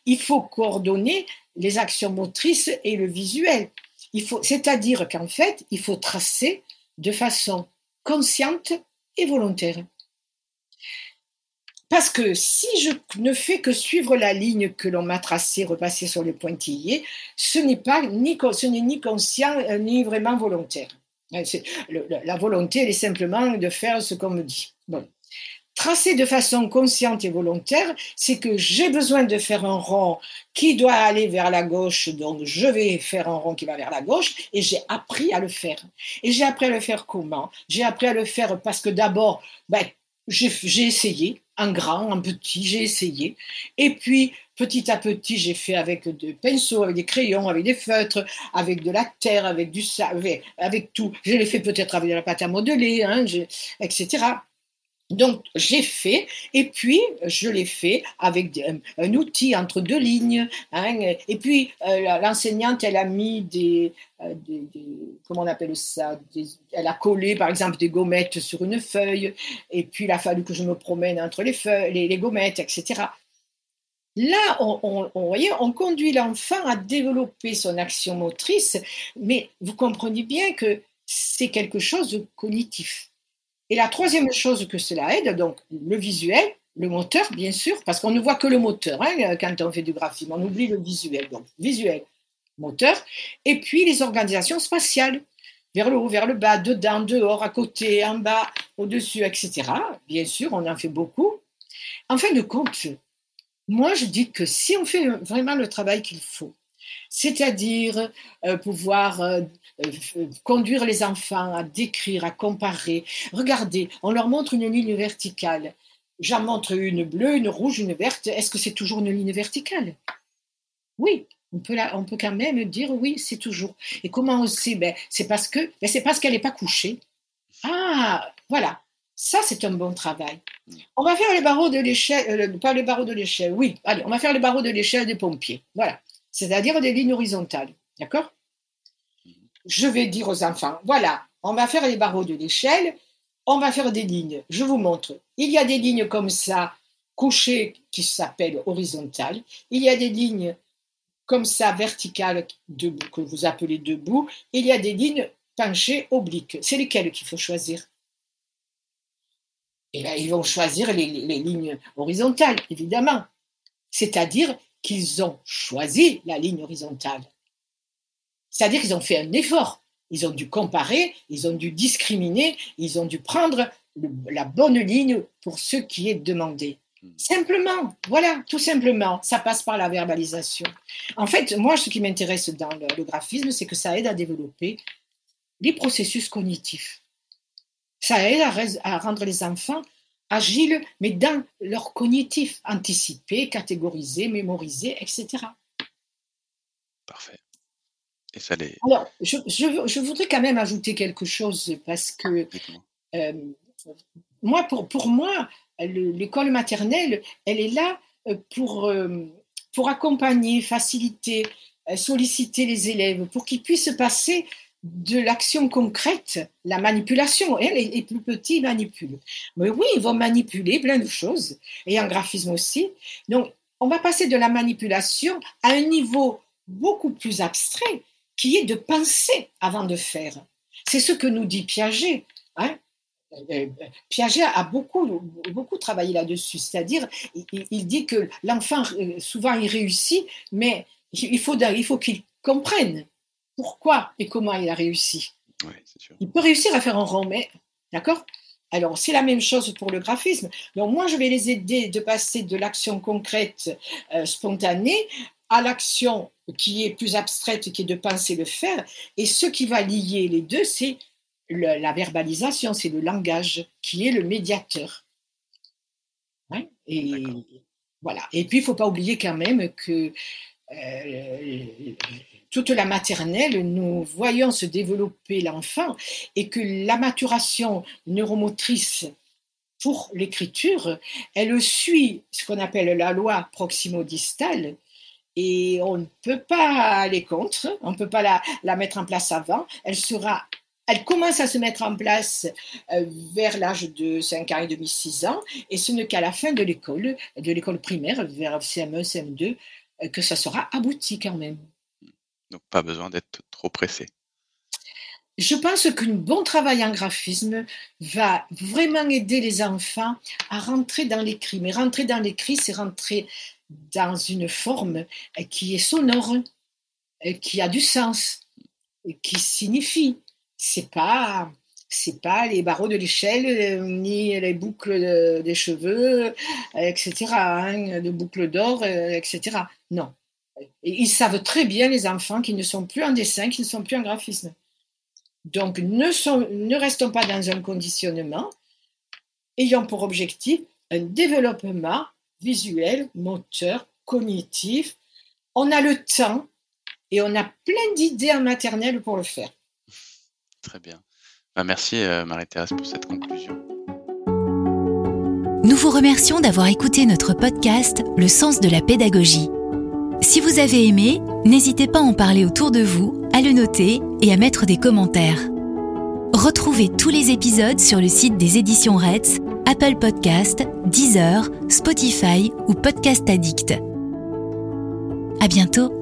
Il faut coordonner les actions motrices et le visuel. Il faut, c'est-à-dire qu'en fait, il faut tracer de façon consciente et volontaire. Parce que si je ne fais que suivre la ligne que l'on m'a tracée, repasser sur le pointillé, ce n'est pas ni, ce n'est ni conscient euh, ni vraiment volontaire. Hein, la volonté, elle est simplement de faire ce qu'on me dit. Tracer de façon consciente et volontaire, c'est que j'ai besoin de faire un rond qui doit aller vers la gauche, donc je vais faire un rond qui va vers la gauche, et j'ai appris à le faire. Et j'ai appris à le faire comment? J'ai appris à le faire parce que d'abord, ben, j'ai essayé, en grand, en petit, j'ai essayé. Et puis, petit à petit, j'ai fait avec des pinceaux, avec des crayons, avec des feutres, avec de la terre, avec du sable, avec, tout. Je l'ai fait peut-être avec de la pâte à modeler, hein, etc. Donc, j'ai fait, et puis je l'ai fait avec un, outil entre deux lignes. Hein, et puis, euh, l'enseignante, elle a mis des, euh, Comment on appelle ça Elle a collé, par exemple, des gommettes sur une feuille, et puis il a fallu que je me promène entre les, feuilles, les, gommettes, etc. Là, on, voyez, on conduit l'enfant à développer son action motrice, mais vous comprenez bien que c'est quelque chose de cognitif. Et la troisième chose que cela aide, donc le visuel, le moteur, bien sûr, parce qu'on ne voit que le moteur hein, quand on fait du graphisme, on oublie le visuel. Donc, visuel, moteur, et puis les organisations spatiales, vers le haut, vers le bas, dedans, dehors, à côté, en bas, au-dessus, etc. Bien sûr, on en fait beaucoup. En fin de compte, moi, je dis que si on fait vraiment le travail qu'il faut, c'est-à-dire euh, pouvoir euh, euh, conduire les enfants à décrire, à comparer. Regardez, on leur montre une ligne verticale. J'en montre une bleue, une rouge, une verte. Est-ce que c'est toujours une ligne verticale? Oui, on peut, quand même dire oui, c'est toujours. Et comment on sait? Ben, C'est parce que ben, c'est qu'elle n'est pas couchée. Ah, voilà. Ça, c'est un bon travail. On va faire les barreaux de l'échelle, pas les barreaux de l'échelle, oui, allez, on va faire les barreaux de l'échelle des pompiers. Voilà c'est-à-dire des lignes horizontales. D'accord? Je vais dire aux enfants, voilà, on va faire les barreaux de l'échelle, on va faire des lignes. Je vous montre. Il y a des lignes comme ça, couchées, qui s'appellent horizontales. Il y a des lignes comme ça, verticales, que vous appelez debout. Il y a des lignes penchées, obliques. C'est lesquelles qu'il faut choisir? Et là, ils vont choisir les lignes horizontales, évidemment. C'est-à-dire, qu'ils ont choisi la ligne horizontale. C'est-à-dire qu'ils ont fait un effort. Ils ont dû comparer, ils ont dû discriminer, ils ont dû prendre la bonne ligne pour ce qui est demandé. Hmm. Simplement, voilà, tout simplement, ça passe par la verbalisation. En fait, moi, ce qui m'intéresse dans le, graphisme, c'est que ça aide à développer les processus cognitifs. Ça aide à rendre les enfants agiles, mais dans leur cognitif, anticiper, catégoriser, mémoriser, etc. Parfait. Et ça les... Alors, je, je, voudrais quand même ajouter quelque chose parce que euh, moi, pour, pour moi, l'école maternelle, elle est là euh, pour, euh, pour accompagner, faciliter, solliciter les élèves pour qu'ils puissent passer de l'action concrète, la manipulation. Elle, les, plus petits manipulent. Mais oui, ils vont manipuler plein de choses, et en graphisme aussi. Donc, on va passer de la manipulation à un niveau beaucoup plus abstrait, qui est de penser avant de faire. C'est ce que nous dit Piaget. Hein. Euh, Piaget a beaucoup, beaucoup travaillé là-dessus, c'est-à-dire il, dit que l'enfant, euh, souvent, il réussit, mais il faut qu'il comprenne pourquoi et comment il a réussi. Il peut réussir à faire un rond, mais d'accord? Alors, c'est la même chose pour le graphisme. Donc, moi, je vais les aider de passer de l'action concrète, euh, spontanée, à l'action qui est plus abstraite, qui est de penser le faire. Et ce qui va lier les deux, c'est la verbalisation, c'est le langage qui est le médiateur. Hein? Et voilà. Et puis, il ne faut pas oublier quand même que euh, toute la maternelle, nous voyons se développer l'enfant et que la maturation neuromotrice pour l'écriture, elle suit ce qu'on appelle la loi proximo-distale et on ne peut pas aller contre, on ne peut pas la, la, mettre en place avant. Elle commence à se mettre en place euh, vers l'âge de 5 ans et demi, 6 ans, et ce n'est qu'à la fin de l'école, de l'école primaire, vers CM1, CM2, euh, que ça sera abouti quand même. Donc pas besoin d'être trop pressé. Je pense qu'un bon travail en graphisme va vraiment aider les enfants à rentrer dans l'écrit. Mais rentrer dans l'écrit, c'est rentrer dans une forme qui est sonore, qui a du sens, qui signifie. C'est pas c'est pas les barreaux de l'échelle ni les boucles des cheveux, etc. Hein, de boucles d'or, etc. Non. Ils savent très bien les enfants qui ne sont plus en dessin, qui ne sont plus en graphisme. Donc, ne, restons pas dans un conditionnement, ayant pour objectif un développement visuel, moteur, cognitif. On a le temps et on a plein d'idées en maternelle pour le faire. Très bien. Bah, merci euh, Marie-Thérèse pour cette conclusion. Nous vous remercions d'avoir écouté notre podcast Le sens de la pédagogie. Si vous avez aimé, n'hésitez pas à en parler autour de vous, à le noter et à mettre des commentaires. Retrouvez tous les épisodes sur le site des éditions Reds, Apple Podcast, Deezer, Spotify ou Podcast Addict. À bientôt!